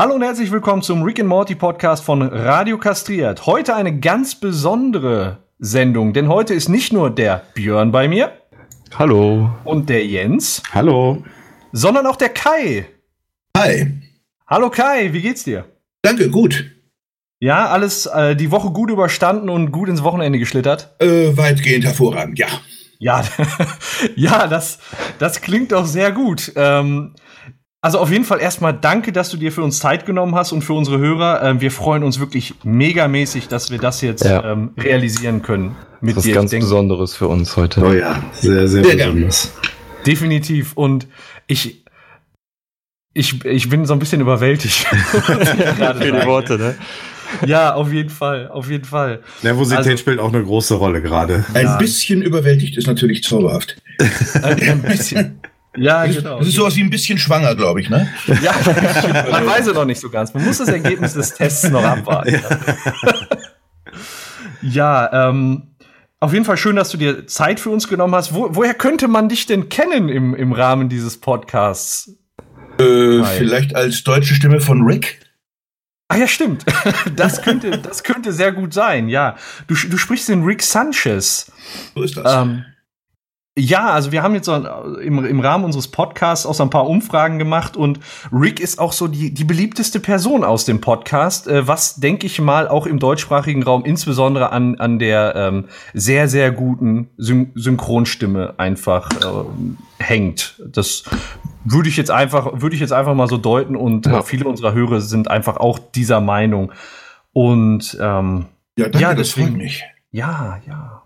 Hallo und herzlich willkommen zum Rick and Morty Podcast von Radio Kastriert. Heute eine ganz besondere Sendung, denn heute ist nicht nur der Björn bei mir. Hallo. Und der Jens. Hallo. Sondern auch der Kai. Hi. Hallo Kai, wie geht's dir? Danke, gut. Ja, alles äh, die Woche gut überstanden und gut ins Wochenende geschlittert? Äh, weitgehend hervorragend, ja. Ja, ja, das, das klingt doch sehr gut. Ähm, also auf jeden Fall erstmal danke, dass du dir für uns Zeit genommen hast und für unsere Hörer. Ähm, wir freuen uns wirklich megamäßig, dass wir das jetzt ja. ähm, realisieren können. Mit das ist dir. ganz denke, Besonderes für uns heute. Oh ja, sehr, sehr, sehr besonders. Definitiv. Und ich, ich, ich bin so ein bisschen überwältigt. für die Worte, ne? Ja, auf jeden Fall, auf jeden Fall. Nervosität also, spielt auch eine große Rolle gerade. Ein ja. bisschen überwältigt ist natürlich zauberhaft. Ein, ein bisschen. Ja, das, genau. Das ist sowas wie ein bisschen schwanger, glaube ich, ne? Ja, man weiß es noch nicht so ganz. Man muss das Ergebnis des Tests noch abwarten. Ja, ja ähm, auf jeden Fall schön, dass du dir Zeit für uns genommen hast. Wo, woher könnte man dich denn kennen im, im Rahmen dieses Podcasts? Äh, vielleicht als deutsche Stimme von Rick? Ah ja, stimmt. Das könnte, das könnte sehr gut sein, ja. Du, du sprichst den Rick Sanchez. So ist das. Ähm, ja, also wir haben jetzt so im, im Rahmen unseres Podcasts auch so ein paar Umfragen gemacht und Rick ist auch so die, die beliebteste Person aus dem Podcast, äh, was denke ich mal auch im deutschsprachigen Raum insbesondere an, an der ähm, sehr, sehr guten Syn Synchronstimme einfach äh, hängt. Das würde ich jetzt einfach, würde ich jetzt einfach mal so deuten und äh, ja. äh, viele unserer Hörer sind einfach auch dieser Meinung. Und ähm, ja, danke, ja deswegen, das freut mich. Ja, ja.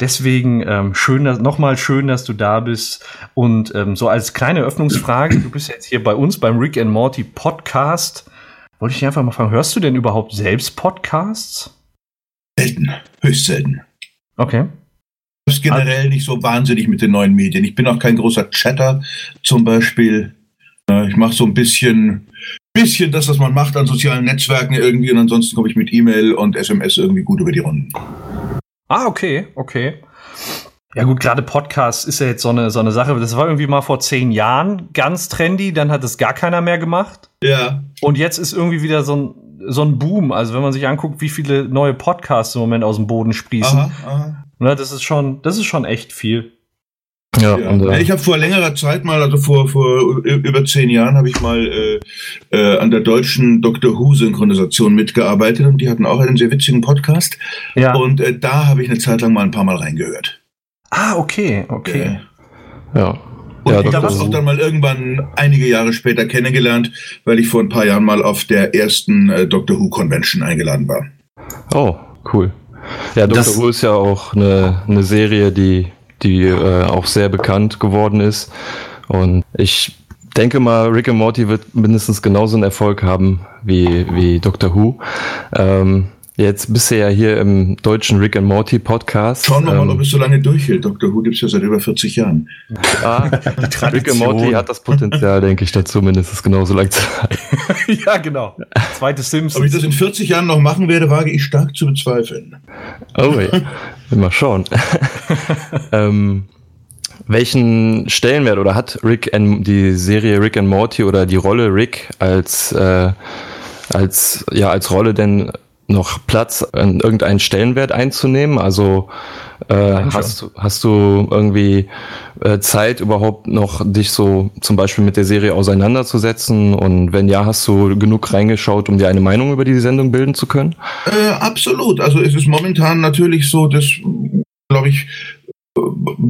Deswegen ähm, schön, dass, nochmal schön, dass du da bist. Und ähm, so als kleine Öffnungsfrage, du bist jetzt hier bei uns beim Rick and Morty Podcast. Wollte ich dich einfach mal fragen, hörst du denn überhaupt selbst Podcasts? Selten, höchst selten. Okay. Das ist generell nicht so wahnsinnig mit den neuen Medien. Ich bin auch kein großer Chatter zum Beispiel. Ich mache so ein bisschen, bisschen das, was man macht an sozialen Netzwerken irgendwie und ansonsten komme ich mit E-Mail und SMS irgendwie gut über die Runden. Ah, okay, okay. Ja gut, gerade Podcast ist ja jetzt so eine, so eine Sache. Das war irgendwie mal vor zehn Jahren ganz trendy, dann hat es gar keiner mehr gemacht. Ja. Und jetzt ist irgendwie wieder so ein, so ein Boom. Also wenn man sich anguckt, wie viele neue Podcasts im Moment aus dem Boden sprießen. Aha, aha. Ne, das ist schon, das ist schon echt viel. Ja, ja. Und, äh, ich habe vor längerer Zeit mal, also vor, vor über zehn Jahren, habe ich mal äh, äh, an der deutschen Doctor Who-Synchronisation mitgearbeitet und die hatten auch einen sehr witzigen Podcast. Ja. Und äh, da habe ich eine Zeit lang mal ein paar Mal reingehört. Ah, okay, okay. ja. Und ja, ich habe es auch dann mal irgendwann einige Jahre später kennengelernt, weil ich vor ein paar Jahren mal auf der ersten äh, Doctor Who Convention eingeladen war. Oh, cool. Ja, Doctor das Who ist ja auch eine, eine Serie, die die äh, auch sehr bekannt geworden ist. Und ich denke mal, Rick and Morty wird mindestens genauso einen Erfolg haben wie, wie Doctor Who. Ähm, Jetzt bist du ja hier im deutschen Rick and Morty Podcast. Schauen wir ähm, mal, ob es so lange durchhält. Dr. Who gibt es ja seit über 40 Jahren. Ah, Rick and Morty hat das Potenzial, denke ich, dazu mindestens genauso lang zu halten. ja, genau. Zweite Simpsons. Ob ich das in 40 Jahren noch machen werde, wage ich stark zu bezweifeln. Oh ja, mal schauen. ähm, welchen Stellenwert oder hat Rick and die Serie Rick and Morty oder die Rolle Rick als äh, als ja als Rolle denn noch Platz, an irgendeinen Stellenwert einzunehmen? Also äh, hast, du, hast du irgendwie äh, Zeit, überhaupt noch dich so zum Beispiel mit der Serie auseinanderzusetzen? Und wenn ja, hast du genug reingeschaut, um dir eine Meinung über die Sendung bilden zu können? Äh, absolut. Also es ist momentan natürlich so, das glaube ich,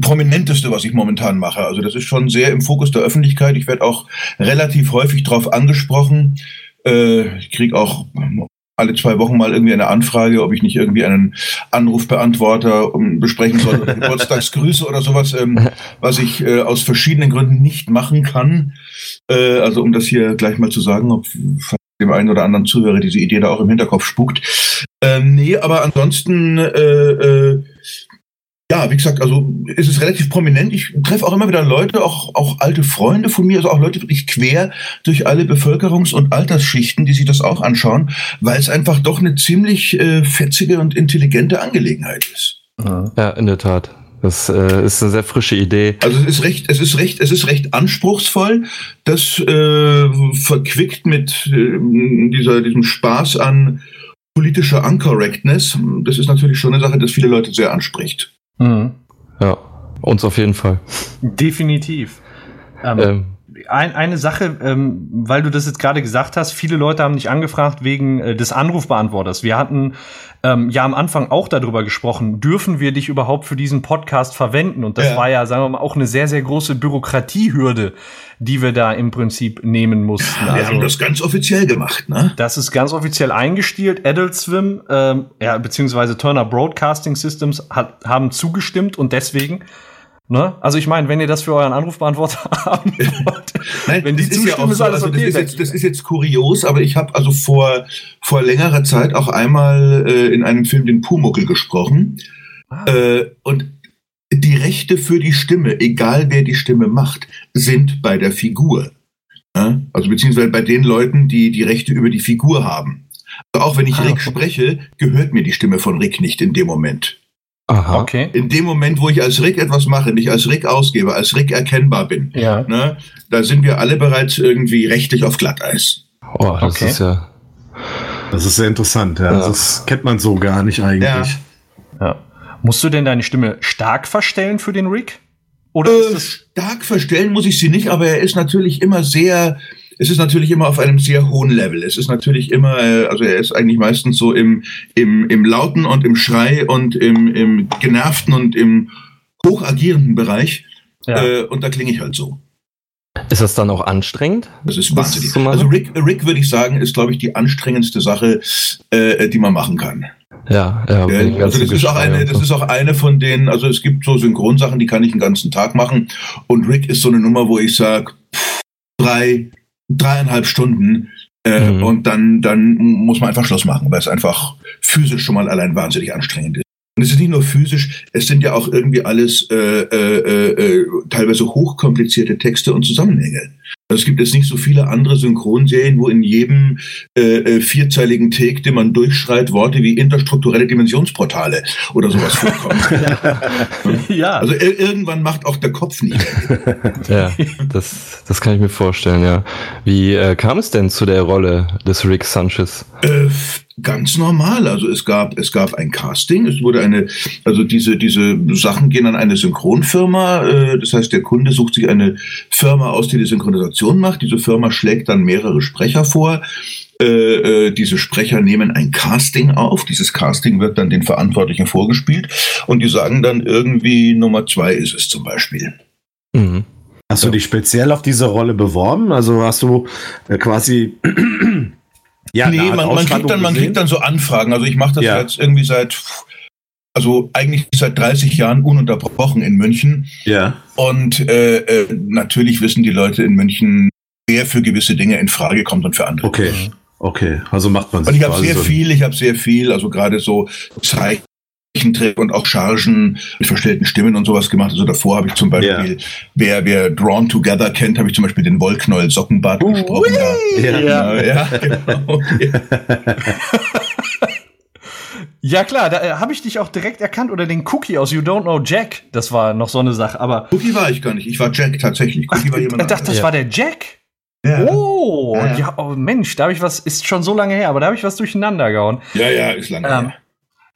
prominenteste, was ich momentan mache. Also das ist schon sehr im Fokus der Öffentlichkeit. Ich werde auch relativ häufig darauf angesprochen. Äh, ich kriege auch alle zwei Wochen mal irgendwie eine Anfrage, ob ich nicht irgendwie einen Anrufbeantworter besprechen soll Geburtstagsgrüße oder sowas, ähm, was ich äh, aus verschiedenen Gründen nicht machen kann. Äh, also um das hier gleich mal zu sagen, ob dem einen oder anderen Zuhörer diese Idee da auch im Hinterkopf spukt. Ähm, nee, aber ansonsten äh, äh, ja, wie gesagt, also ist es relativ prominent. Ich treffe auch immer wieder Leute, auch, auch alte Freunde von mir, also auch Leute wirklich quer durch alle Bevölkerungs- und Altersschichten, die sich das auch anschauen, weil es einfach doch eine ziemlich äh, fetzige und intelligente Angelegenheit ist. Ja, in der Tat. Das äh, ist eine sehr frische Idee. Also es ist recht, es ist recht, es ist recht anspruchsvoll. Das äh, verquickt mit äh, dieser, diesem Spaß an politischer Uncorrectness. Das ist natürlich schon eine Sache, das viele Leute sehr anspricht. Mhm. Ja, uns auf jeden Fall. Definitiv. Ähm, ähm ein, eine Sache, ähm, weil du das jetzt gerade gesagt hast, viele Leute haben dich angefragt wegen äh, des Anrufbeantworters. Wir hatten ähm, ja am Anfang auch darüber gesprochen, dürfen wir dich überhaupt für diesen Podcast verwenden? Und das ja. war ja, sagen wir mal, auch eine sehr, sehr große Bürokratiehürde, die wir da im Prinzip nehmen mussten. Ja, wir also, haben das ganz offiziell gemacht, ne? Das ist ganz offiziell eingestielt. Adult Swim, ähm, ja, beziehungsweise Turner Broadcasting Systems hat, haben zugestimmt und deswegen Ne? Also ich meine, wenn ihr das für euren Anrufbeantworter haben wollt, Nein, wenn die zustimmen, ist, ja ist alles also okay. Das ist, jetzt, das ist jetzt kurios, aber ich habe also vor, vor längerer Zeit auch einmal äh, in einem Film den Pumuckel gesprochen. Ah. Äh, und die Rechte für die Stimme, egal wer die Stimme macht, sind bei der Figur. Ja? Also beziehungsweise bei den Leuten, die die Rechte über die Figur haben. Also auch wenn ich ah, Rick spreche, gehört mir die Stimme von Rick nicht in dem Moment. Aha. Okay. In dem Moment, wo ich als Rick etwas mache, nicht als Rick ausgebe, als Rick erkennbar bin, ja. ne, da sind wir alle bereits irgendwie rechtlich auf Glatteis. Oh, das okay. ist ja. Das ist sehr interessant, ja. ja. Das kennt man so gar nicht eigentlich. Ja. ja. Musst du denn deine Stimme stark verstellen für den Rick? Oder äh, stark verstellen muss ich sie nicht, aber er ist natürlich immer sehr es ist natürlich immer auf einem sehr hohen Level. Es ist natürlich immer, äh, also er ist eigentlich meistens so im, im, im Lauten und im Schrei und im, im Genervten und im hochagierenden Bereich. Ja. Äh, und da klinge ich halt so. Ist das dann auch anstrengend? Das ist wahnsinnig. Also Rick, Rick würde ich sagen, ist, glaube ich, die anstrengendste Sache, äh, die man machen kann. Ja, ja. ja also das ist auch eine, das ist auch eine von denen, also es gibt so Synchronsachen, die kann ich den ganzen Tag machen. Und Rick ist so eine Nummer, wo ich sage, drei, dreieinhalb Stunden äh, mhm. und dann, dann muss man einfach Schluss machen, weil es einfach physisch schon mal allein wahnsinnig anstrengend ist. Und es ist nicht nur physisch, es sind ja auch irgendwie alles äh, äh, äh, teilweise hochkomplizierte Texte und Zusammenhänge. Also es gibt jetzt nicht so viele andere Synchronserien, wo in jedem äh, äh, vierzeiligen Take, den man durchschreit, Worte wie interstrukturelle Dimensionsportale oder sowas vorkommen. ja. Also irgendwann macht auch der Kopf nicht. ja, das, das kann ich mir vorstellen, ja. Wie äh, kam es denn zu der Rolle des Rick Sanchez? Äh, ganz normal. Also es gab, es gab ein Casting, es wurde eine, also diese, diese Sachen gehen an eine Synchronfirma. Äh, das heißt, der Kunde sucht sich eine Firma aus, die die Synchronisation macht. Diese Firma schlägt dann mehrere Sprecher vor. Äh, äh, diese Sprecher nehmen ein Casting auf. Dieses Casting wird dann den Verantwortlichen vorgespielt und die sagen dann irgendwie Nummer zwei ist es zum Beispiel. Mhm. Hast du dich speziell auf diese Rolle beworben? Also hast du quasi ja, nee, man, man, kriegt dann, man kriegt dann so Anfragen. Also ich mache das ja. jetzt irgendwie seit, also eigentlich seit 30 Jahren ununterbrochen in München. Ja. Und äh, äh, natürlich wissen die Leute in München, wer für gewisse Dinge in Frage kommt und für andere. Okay. Okay, also macht man Und ich habe sehr so viel, ich habe sehr viel, also gerade so Zeichen und auch Chargen mit verstellten Stimmen und sowas gemacht. Also davor habe ich zum Beispiel, ja. wer, wer Drawn Together kennt, habe ich zum Beispiel den Wollknäuel Sockenbart uh, gesprochen. Ja, ja. ja, genau. Ja klar, da äh, habe ich dich auch direkt erkannt oder den Cookie aus You Don't Know Jack. Das war noch so eine Sache, aber Cookie war ich gar nicht. Ich war Jack tatsächlich. Cookie Ach, war jemand. Ich dachte, das ja. war der Jack. Ja. Oh, ja, ja. oh, Mensch, da habe ich was, ist schon so lange her, aber da habe ich was durcheinander gehauen. Ja, ja, ist lange ähm, her.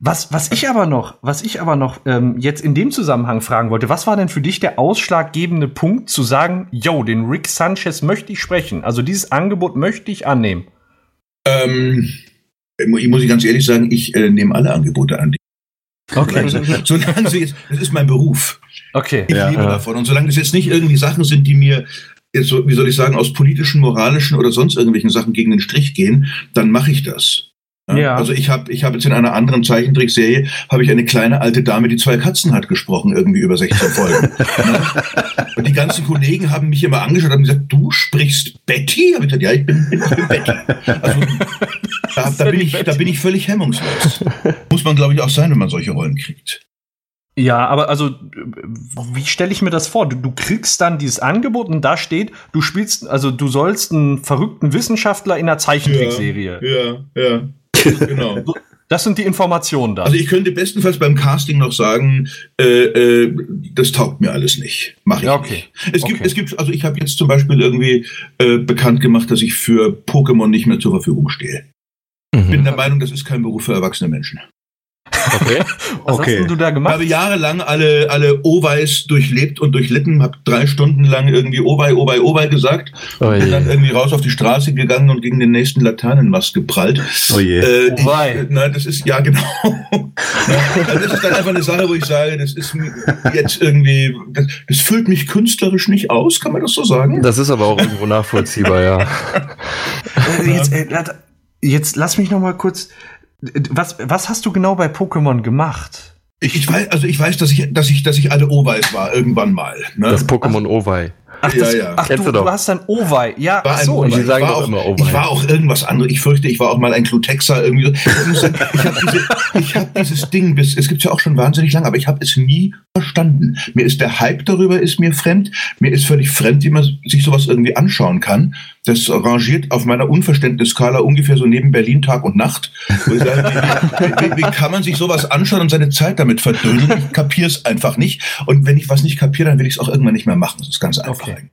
Was, was ich aber noch, was ich aber noch ähm, jetzt in dem Zusammenhang fragen wollte, was war denn für dich der ausschlaggebende Punkt zu sagen, yo, den Rick Sanchez möchte ich sprechen, also dieses Angebot möchte ich annehmen? Ähm, ich muss ich ganz ehrlich sagen, ich äh, nehme alle Angebote an. Okay. solange sie jetzt, das ist mein Beruf. Okay. Ich ja, liebe ja. davon. Und solange es jetzt nicht irgendwie Sachen sind, die mir jetzt, wie soll ich sagen, aus politischen, moralischen oder sonst irgendwelchen Sachen gegen den Strich gehen, dann mache ich das. Ja. Also ich habe ich hab jetzt in einer anderen Zeichentrickserie habe ich eine kleine alte Dame, die zwei Katzen hat, gesprochen, irgendwie über 16 Folgen. Ne? und die ganzen Kollegen haben mich immer angeschaut und gesagt, du sprichst Betty? Hab ich gesagt, ja, ich bin, ich bin Betty. Also da, da bin ich, da bin ich völlig hemmungslos. Muss man, glaube ich, auch sein, wenn man solche Rollen kriegt. Ja, aber also, wie stelle ich mir das vor? Du, du, kriegst dann dieses Angebot und da steht, du spielst, also du sollst einen verrückten Wissenschaftler in einer Zeichentrickserie. Ja, ja. ja. Genau. Das sind die Informationen da. Also ich könnte bestenfalls beim Casting noch sagen, äh, äh, das taugt mir alles nicht. Mach ich Ja, okay. nicht. Es gibt, Okay. es gibt, also ich habe jetzt zum Beispiel irgendwie äh, bekannt gemacht, dass ich für Pokémon nicht mehr zur Verfügung stehe. Ich bin Mhm. der Meinung, das ist kein Beruf für erwachsene Menschen. Okay. Was okay. hast denn du da Ich gemacht? habe jahrelang alle, alle Owei's durchlebt und durchlitten, habe drei Stunden lang irgendwie Owei, Owei, Owei gesagt. Oh Bin dann irgendwie raus auf die Straße gegangen und gegen den nächsten Laternenmast geprallt. Oh je. Äh, Owei. ich, na, das ist, ja genau. also das ist dann einfach eine Sache, wo ich sage, das ist jetzt irgendwie, das, das füllt mich künstlerisch nicht aus, kann man das so sagen? Das ist aber auch irgendwo nachvollziehbar, ja. Äh, jetzt, äh, lat- jetzt lass mich noch mal kurz. Was, was hast du genau bei Pokémon gemacht? Ich, ich weiß, also ich weiß, dass ich, dass ich, dass ich alle Owei's war, irgendwann mal. Ne? Das Pokémon Owei. Ach, Ja, das, ja. ach Kennst du, du doch. du hast ein Owei. Ja, war ach ein so. Owei. Ich war auch, immer Owei. Ich war auch irgendwas anderes. Ich fürchte, ich war auch mal ein Clutexa irgendwie. Ich habe diese, hab dieses Ding bis, es gibt's ja auch schon wahnsinnig lange, aber ich habe es nie verstanden. Mir ist der Hype darüber ist mir fremd. Mir ist völlig fremd, wie man sich sowas irgendwie anschauen kann. Das rangiert auf meiner Unverständnisskala ungefähr so neben Berlin Tag und Nacht. Ich sage, wie, wie, wie kann man sich sowas anschauen und seine Zeit damit verdödeln? Ich kapier's einfach nicht. Und wenn ich was nicht kapiere, dann will ich es auch irgendwann nicht mehr machen. Das ist ganz einfach. Okay.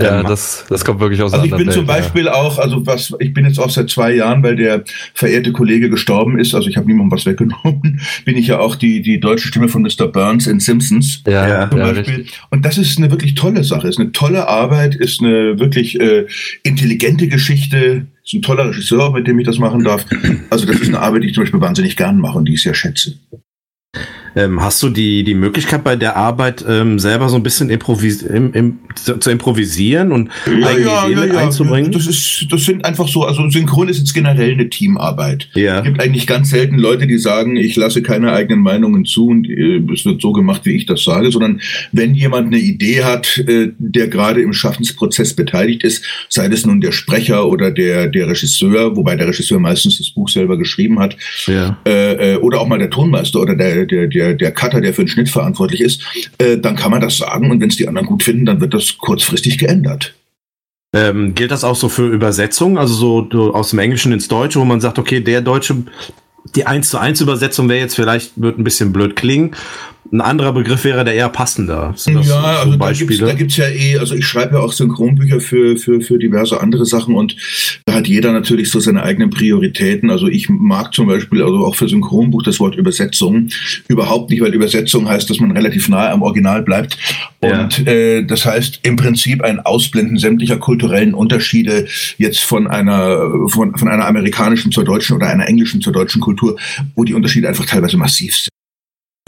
Ja, das, das kommt wirklich aus Also ich bin anderen zum Welt, Beispiel auch, also was, ich bin jetzt auch seit zwei Jahren, weil der verehrte Kollege gestorben ist, also ich habe niemandem was weggenommen, bin ich ja auch die, die deutsche Stimme von Mr. Burns in Simpsons. Ja, ja, Ja, Zum ja Beispiel. richtig. Und das ist eine wirklich tolle Sache, ist eine tolle Arbeit, ist eine wirklich äh, intelligente Geschichte, ist ein toller Regisseur, mit dem ich das machen darf. Also das ist eine Arbeit, die ich zum Beispiel wahnsinnig gern mache und die ich sehr schätze. Ähm, hast du die, die Möglichkeit bei der Arbeit ähm, selber so ein bisschen improvis im, im, zu, zu improvisieren und eigene Ideen mit einzubringen? Das ist, das sind einfach so, also Synchron ist jetzt generell eine Teamarbeit. ja. Es gibt eigentlich ganz selten Leute, die sagen, ich lasse keine eigenen Meinungen zu und äh, es wird so gemacht, wie ich das sage, sondern wenn jemand eine Idee hat, äh, der gerade im Schaffensprozess beteiligt ist, sei das nun der Sprecher oder der, der Regisseur, wobei der Regisseur meistens das Buch selber geschrieben hat, ja. äh, äh, oder auch mal der Tonmeister oder der, der, der, der Cutter, der für den Schnitt verantwortlich ist, äh, dann kann man das sagen und wenn es die anderen gut finden, dann wird das kurzfristig geändert. Ähm, gilt das auch so für Übersetzungen, also so, so aus dem Englischen ins Deutsche, wo man sagt, okay, der deutsche, die 1 zu 1 Übersetzung wäre jetzt vielleicht, wird ein bisschen blöd klingen. Ein anderer Begriff wäre der eher passender. Ja, so also da gibt's, da gibt's ja eh, also ich schreibe ja auch Synchronbücher für, für, für diverse andere Sachen und da hat jeder natürlich so seine eigenen Prioritäten. Also ich mag zum Beispiel also auch für Synchronbuch das Wort Übersetzung überhaupt nicht, weil Übersetzung heißt, dass man relativ nahe am Original bleibt. Ja. Und äh, das heißt im Prinzip ein Ausblenden sämtlicher kulturellen Unterschiede jetzt von einer, von, von einer amerikanischen zur deutschen oder einer englischen zur deutschen Kultur, wo die Unterschiede einfach teilweise massiv sind.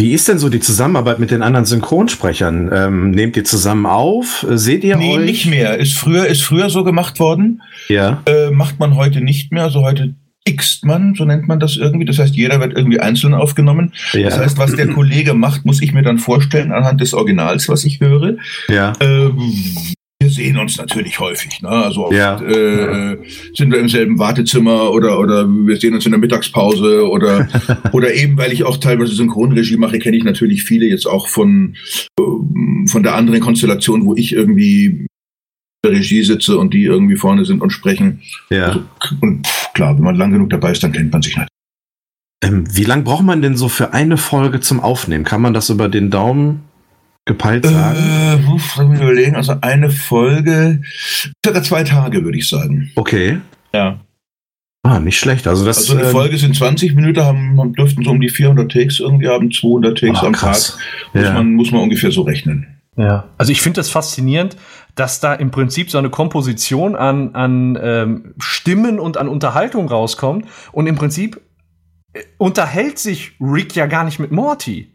Wie ist denn so die Zusammenarbeit mit den anderen Synchronsprechern? Ähm, nehmt ihr zusammen auf? Äh, Seht ihr Nee, euch? nicht mehr. Ist früher, ist früher so gemacht worden. Ja. äh, macht man heute nicht mehr. Also heute ixt man, so nennt man das irgendwie. Das heißt, jeder wird irgendwie einzeln aufgenommen. Ja. Das heißt, was der Kollege macht, muss ich mir dann vorstellen anhand des Originals, was ich höre. ja. Ähm, wir sehen uns natürlich häufig. Ne? Also oft, Ja. äh, sind wir im selben Wartezimmer oder oder wir sehen uns in der Mittagspause oder oder eben, weil ich auch teilweise Synchronregie mache, kenne ich natürlich viele jetzt auch von von der anderen Konstellation, wo ich irgendwie in der Regie sitze und die irgendwie vorne sind und sprechen. ja. Also, und klar, wenn man lang genug dabei ist, dann kennt man sich halt. Ähm, wie lang braucht man denn so für eine Folge zum Aufnehmen? Kann man das über den Daumen gepeilt sagen? Äh, uff, lass mich überlegen, also eine Folge, circa zwei Tage, würde ich sagen. Okay. Ja. Ah, nicht schlecht. Also das Also eine ähm, Folge sind 20 Minuten, haben, haben- dürften so um die 400 Takes irgendwie haben, 200 Takes ah, am krass. Tag. Muss, Ja. man, muss man ungefähr so rechnen. Ja. Also ich finde das faszinierend, dass da im Prinzip so eine Komposition an, an ähm, Stimmen und an Unterhaltung rauskommt. Und im Prinzip äh, unterhält sich Rick ja gar nicht mit Morty,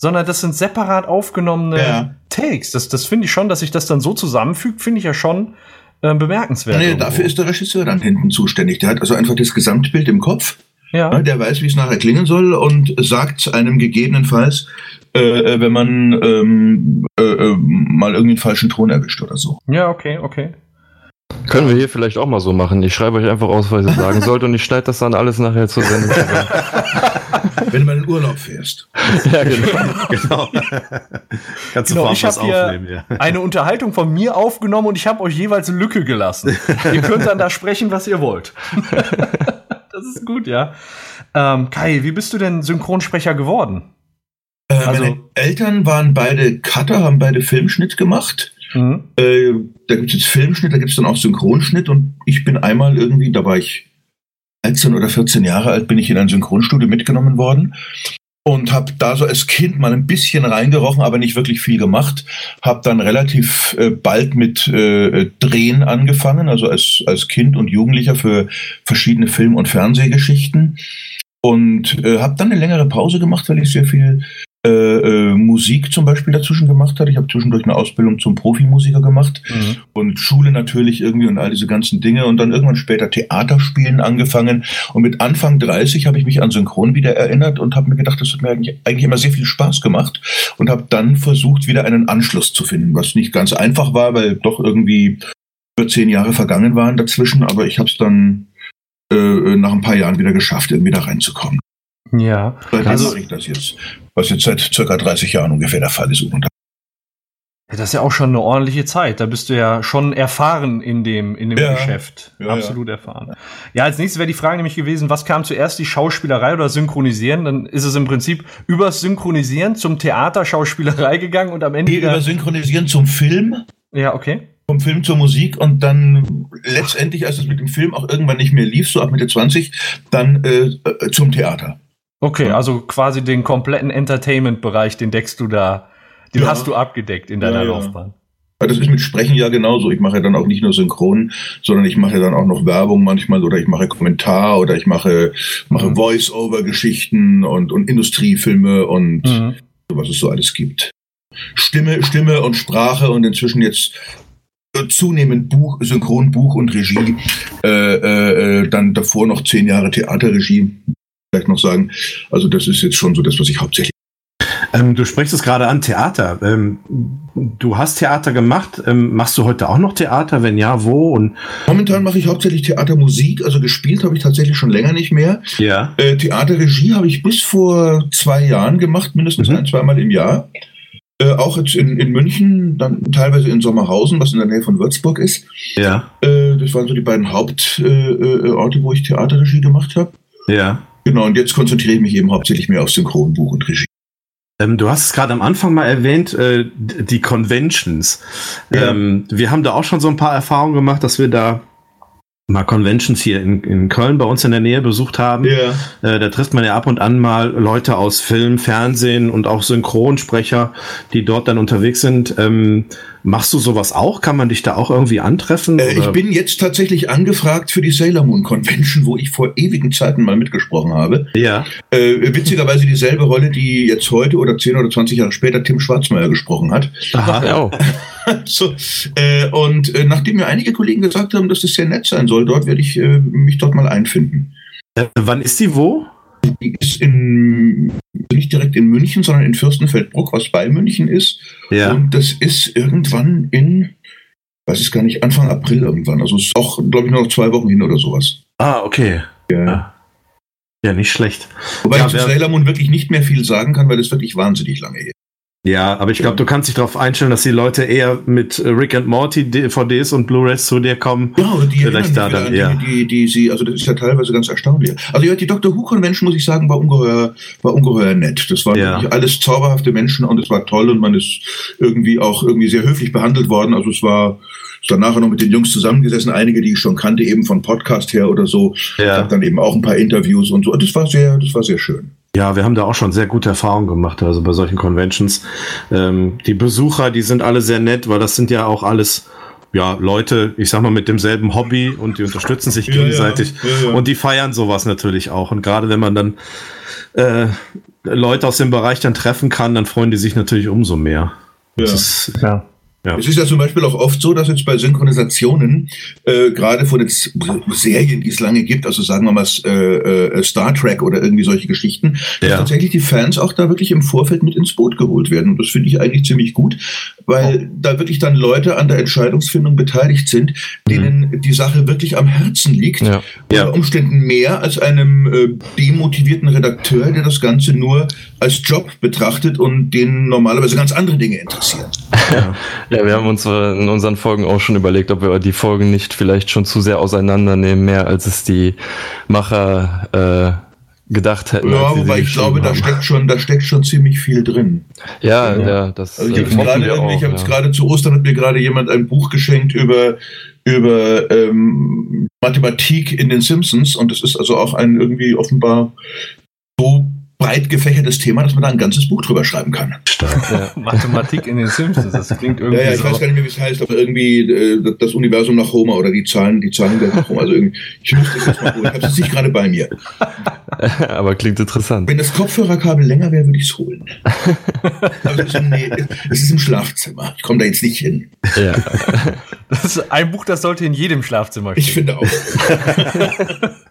sondern das sind separat aufgenommene Ja. Takes. Das, das finde ich schon, dass sich das dann so zusammenfügt, finde ich ja schon ähm, bemerkenswert. Nee, irgendwo. dafür ist der Regisseur dann hinten zuständig. Der hat also einfach das Gesamtbild im Kopf. ja. Der weiß, wie es nachher klingen soll und sagt einem gegebenenfalls, äh, äh, wenn man ähm, äh, äh, mal irgendwie einen falschen Ton erwischt oder so. ja, okay, okay. Können wir hier vielleicht auch mal so machen. Ich schreibe euch einfach aus, was ihr sagen sollt und ich schneide das dann alles nachher zur Sendung. Wenn du mal in Urlaub fährst. ja, genau. genau. Kannst du Genau, ich was habe hier aufnehmen, ja. eine Unterhaltung von mir aufgenommen und ich habe euch jeweils eine Lücke gelassen. ihr könnt dann da sprechen, was ihr wollt. das das ist gut, ja. Ähm, Kai, wie bist du denn Synchronsprecher geworden? Äh, also, meine Eltern waren beide Cutter, haben beide Filmschnitt gemacht. Mhm. Äh, da gibt es jetzt Filmschnitt, da gibt es dann auch Synchronschnitt und ich bin einmal irgendwie, da war ich 13 oder 14 Jahre alt, bin ich in ein Synchronstudio mitgenommen worden und habe da so als Kind mal ein bisschen reingerochen, aber nicht wirklich viel gemacht. Habe dann relativ äh, bald mit äh, Drehen angefangen, also als, als Kind und Jugendlicher für verschiedene Film- und Fernsehgeschichten. Und äh, habe dann eine längere Pause gemacht, weil ich sehr viel äh, äh, Musik zum Beispiel dazwischen gemacht hat. Ich habe zwischendurch eine Ausbildung zum Profimusiker gemacht mhm. und Schule natürlich irgendwie und all diese ganzen Dinge und dann irgendwann später Theaterspielen angefangen und mit Anfang 30 habe ich mich an Synchron wieder erinnert und habe mir gedacht, das hat mir eigentlich, eigentlich immer sehr viel Spaß gemacht und habe dann versucht, wieder einen Anschluss zu finden, was nicht ganz einfach war, weil doch irgendwie über zehn Jahre vergangen waren dazwischen, aber ich habe es dann äh, nach ein paar Jahren wieder geschafft, irgendwie da reinzukommen. Ja, also ich das jetzt, was jetzt seit circa 30 Jahren ungefähr der Fall ist. Ja, das ist ja auch schon eine ordentliche Zeit. Da bist du ja schon erfahren in dem, in dem ja, Geschäft. Ja, Absolut ja. erfahren. Ja, als nächstes wäre die Frage nämlich gewesen, was kam zuerst, die Schauspielerei oder Synchronisieren? Dann ist es im Prinzip übers Synchronisieren zum Theater, Schauspielerei gegangen und am Ende. Nee, über Synchronisieren zum Film. Ja, okay. Vom Film zur Musik und dann letztendlich, als es mit dem Film auch irgendwann nicht mehr lief, so ab Mitte 20, dann äh, äh, zum Theater. Okay, also quasi den kompletten Entertainment-Bereich, den deckst du da, den ja. hast du abgedeckt in deiner ja, Laufbahn. Ja. Das ist mit Sprechen ja genauso. Ich mache ja dann auch nicht nur Synchron, sondern ich mache dann auch noch Werbung manchmal oder ich mache Kommentar oder ich mache, mache mhm. Voice-Over-Geschichten und, und Industriefilme und mhm. was es so alles gibt. Stimme, Stimme und Sprache und inzwischen jetzt zunehmend Buch, Synchron, Buch und Regie. Äh, äh, dann davor noch zehn Jahre Theaterregie vielleicht noch sagen. Also das ist jetzt schon so das, was ich hauptsächlich. Ähm, du sprichst es gerade an Theater. Ähm, du hast Theater gemacht. Ähm, machst du heute auch noch Theater? Wenn ja, wo? Und Momentan mache ich hauptsächlich Theatermusik. Also gespielt habe ich tatsächlich schon länger nicht mehr. Ja. Äh, Theaterregie habe ich bis vor zwei Jahren gemacht, mindestens mhm. ein, zweimal im Jahr. Äh, auch jetzt in, in München, dann teilweise in Sommerhausen, was in der Nähe von Würzburg ist. Ja. Äh, das waren so die beiden Hauptorte, äh, äh, wo ich Theaterregie gemacht habe. Ja. Genau, und jetzt konzentriere ich mich eben hauptsächlich mehr auf Synchronbuch und Regie. Ähm, du hast es gerade am Anfang mal erwähnt, äh, die Conventions. Ja. Ähm, wir haben da auch schon so ein paar Erfahrungen gemacht, dass wir da mal Conventions hier in, in Köln bei uns in der Nähe besucht haben. Ja. Äh, da trifft man ja ab und an mal Leute aus Film, Fernsehen und auch Synchronsprecher, die dort dann unterwegs sind. Ähm, machst du sowas auch? Kann man dich da auch irgendwie antreffen? Äh, ich bin jetzt tatsächlich angefragt für die Sailor Moon Convention, wo ich vor ewigen Zeiten mal mitgesprochen habe. Ja. Äh, witzigerweise dieselbe Rolle, die jetzt heute oder 10 oder 20 Jahre später Tim Schwarzmeier gesprochen hat. Aha, ja. so, äh, und äh, nachdem mir einige Kollegen gesagt haben, dass das sehr nett sein soll, dort werde ich äh, mich dort mal einfinden. Äh, wann ist die wo? Die ist in, nicht direkt in München, sondern in Fürstenfeldbruck, was bei München ist. Ja. Und das ist irgendwann in, weiß ich gar nicht, Anfang April irgendwann. Also ist auch, glaube ich, nur noch zwei Wochen hin oder sowas. Ah, okay. Ja. Ja, nicht schlecht. Wobei ja, ich zu Sailor Moon wirklich nicht mehr viel sagen kann, weil es wirklich wahnsinnig lange her ja, aber ich glaube, du kannst dich darauf einstellen, dass die Leute eher mit äh, Rick and Morty DVDs und Blu-rays zu dir kommen. Ja, die vielleicht da dann eher. Die, die, die, sie, also das ist ja teilweise ganz erstaunlich. Also ja, die Doctor Who Convention muss ich sagen, war ungeheuer, war ungeheuer nett. Das waren ja. alles zauberhafte Menschen und es war toll und man ist irgendwie auch irgendwie sehr höflich behandelt worden. Also es war, ich dann nachher noch mit den Jungs zusammengesessen, einige, die ich schon kannte, eben von Podcast her oder so. Ja. Hab dann eben auch ein paar Interviews und so. Das war sehr, das war sehr schön. Ja, wir haben da auch schon sehr gute Erfahrungen gemacht, also bei solchen Conventions. Ähm, die Besucher, die sind alle sehr nett, weil das sind ja auch alles ja, Leute, ich sag mal, mit demselben Hobby und die unterstützen sich gegenseitig ja, ja, ja, und die feiern sowas natürlich auch. Und gerade wenn man dann äh, Leute aus dem Bereich dann treffen kann, dann freuen die sich natürlich umso mehr. Das ist, ja. Ja. Es ist ja zum Beispiel auch oft so, dass jetzt bei Synchronisationen, äh, gerade von jetzt Serien, die es lange gibt, also sagen wir mal äh, äh, Star Trek oder irgendwie solche Geschichten, ja. dass tatsächlich die Fans auch da wirklich im Vorfeld mit ins Boot geholt werden. Und das finde ich eigentlich ziemlich gut, weil oh. da wirklich dann Leute an der Entscheidungsfindung beteiligt sind, denen mhm. die Sache wirklich am Herzen liegt. Ja. Unter ja. Umständen mehr als einem äh, demotivierten Redakteur, der das Ganze nur als Job betrachtet und den normalerweise ganz andere Dinge interessieren. Ja, ja wir haben uns in unseren Folgen auch schon überlegt, ob wir die Folgen nicht vielleicht schon zu sehr auseinandernehmen, mehr als es die Macher äh, gedacht hätten. Ja, wobei ich glaube, haben. da steckt schon, da steckt schon ziemlich viel drin. Ja, ja, ja das. Also ich habe ich habe ja. gerade zu Ostern hat mir gerade jemand ein Buch geschenkt über über ähm, Mathematik in den Simpsons und das ist also auch ein irgendwie offenbar so breit gefächertes Thema, dass man da ein ganzes Buch drüber schreiben kann. Stark. Ja. Mathematik in den Simpsons, das klingt irgendwie. Ja, ja ich so weiß gar nicht mehr, wie es heißt, aber irgendwie äh, das Universum nach Homer oder die Zahlen, die Zahlen nach Homer. Also irgendwie, ich muss das jetzt mal holen. Ich habe es nicht gerade bei mir. aber klingt interessant. Wenn das Kopfhörerkabel länger wäre, würde ich es holen. aber es ist, nee, es ist im Schlafzimmer. Ich komme da jetzt nicht hin. Ja. Das ist ein Buch, das sollte in jedem Schlafzimmer stehen. Ich finde auch.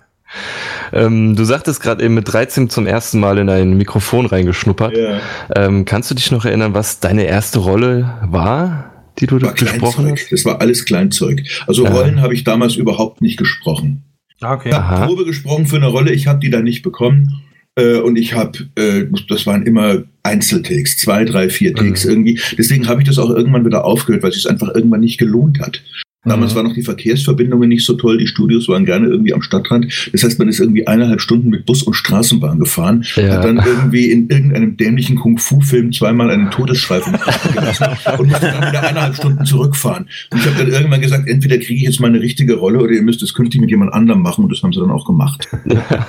Ähm, du sagtest gerade eben mit 13 zum ersten Mal in ein Mikrofon reingeschnuppert. Ja. Ähm, kannst du dich noch erinnern, was deine erste Rolle war, die du war gesprochen Kleinzeug. hast? Das war alles Kleinzeug. Also ja. Rollen habe ich damals überhaupt nicht gesprochen. Ah, okay. Ich habe Probe gesprochen für eine Rolle, ich habe die dann nicht bekommen. Äh, und ich habe, äh, das waren immer Einzeltakes, zwei, drei, vier Takes mhm. irgendwie. Deswegen habe ich das auch irgendwann wieder aufgehört, weil es sich einfach irgendwann nicht gelohnt hat. Damals mhm. waren noch die Verkehrsverbindungen nicht so toll, die Studios waren gerne irgendwie am Stadtrand. Das heißt, man ist irgendwie eineinhalb Stunden mit Bus und Straßenbahn gefahren, ja. hat dann irgendwie in irgendeinem dämlichen Kung-Fu-Film zweimal einen Todesschrei vom gelassen und musste dann wieder eineinhalb Stunden zurückfahren. Und ich habe dann irgendwann gesagt, entweder kriege ich jetzt mal eine richtige Rolle oder ihr müsst es künftig mit jemand anderem machen und das haben sie dann auch gemacht.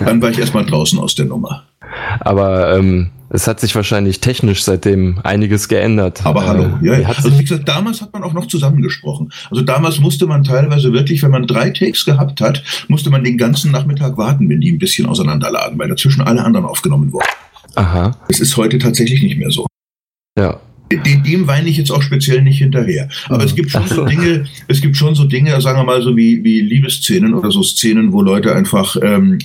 Dann war ich erstmal draußen aus der Nummer. Aber ähm, es hat sich wahrscheinlich technisch seitdem einiges geändert. Aber hallo, äh, ja, ja. Also wie gesagt, damals hat man auch noch zusammengesprochen. Also damals musste man teilweise wirklich, wenn man drei Takes gehabt hat, musste man den ganzen Nachmittag warten, wenn die ein bisschen auseinanderlagen, weil dazwischen alle anderen aufgenommen wurden. Aha. Es ist heute tatsächlich nicht mehr so. Ja. Dem, dem weine ich jetzt auch speziell nicht hinterher. Aber mhm. es gibt schon so Dinge, es gibt schon so Dinge, sagen wir mal so wie, wie Liebesszenen oder so Szenen, wo Leute einfach ähm,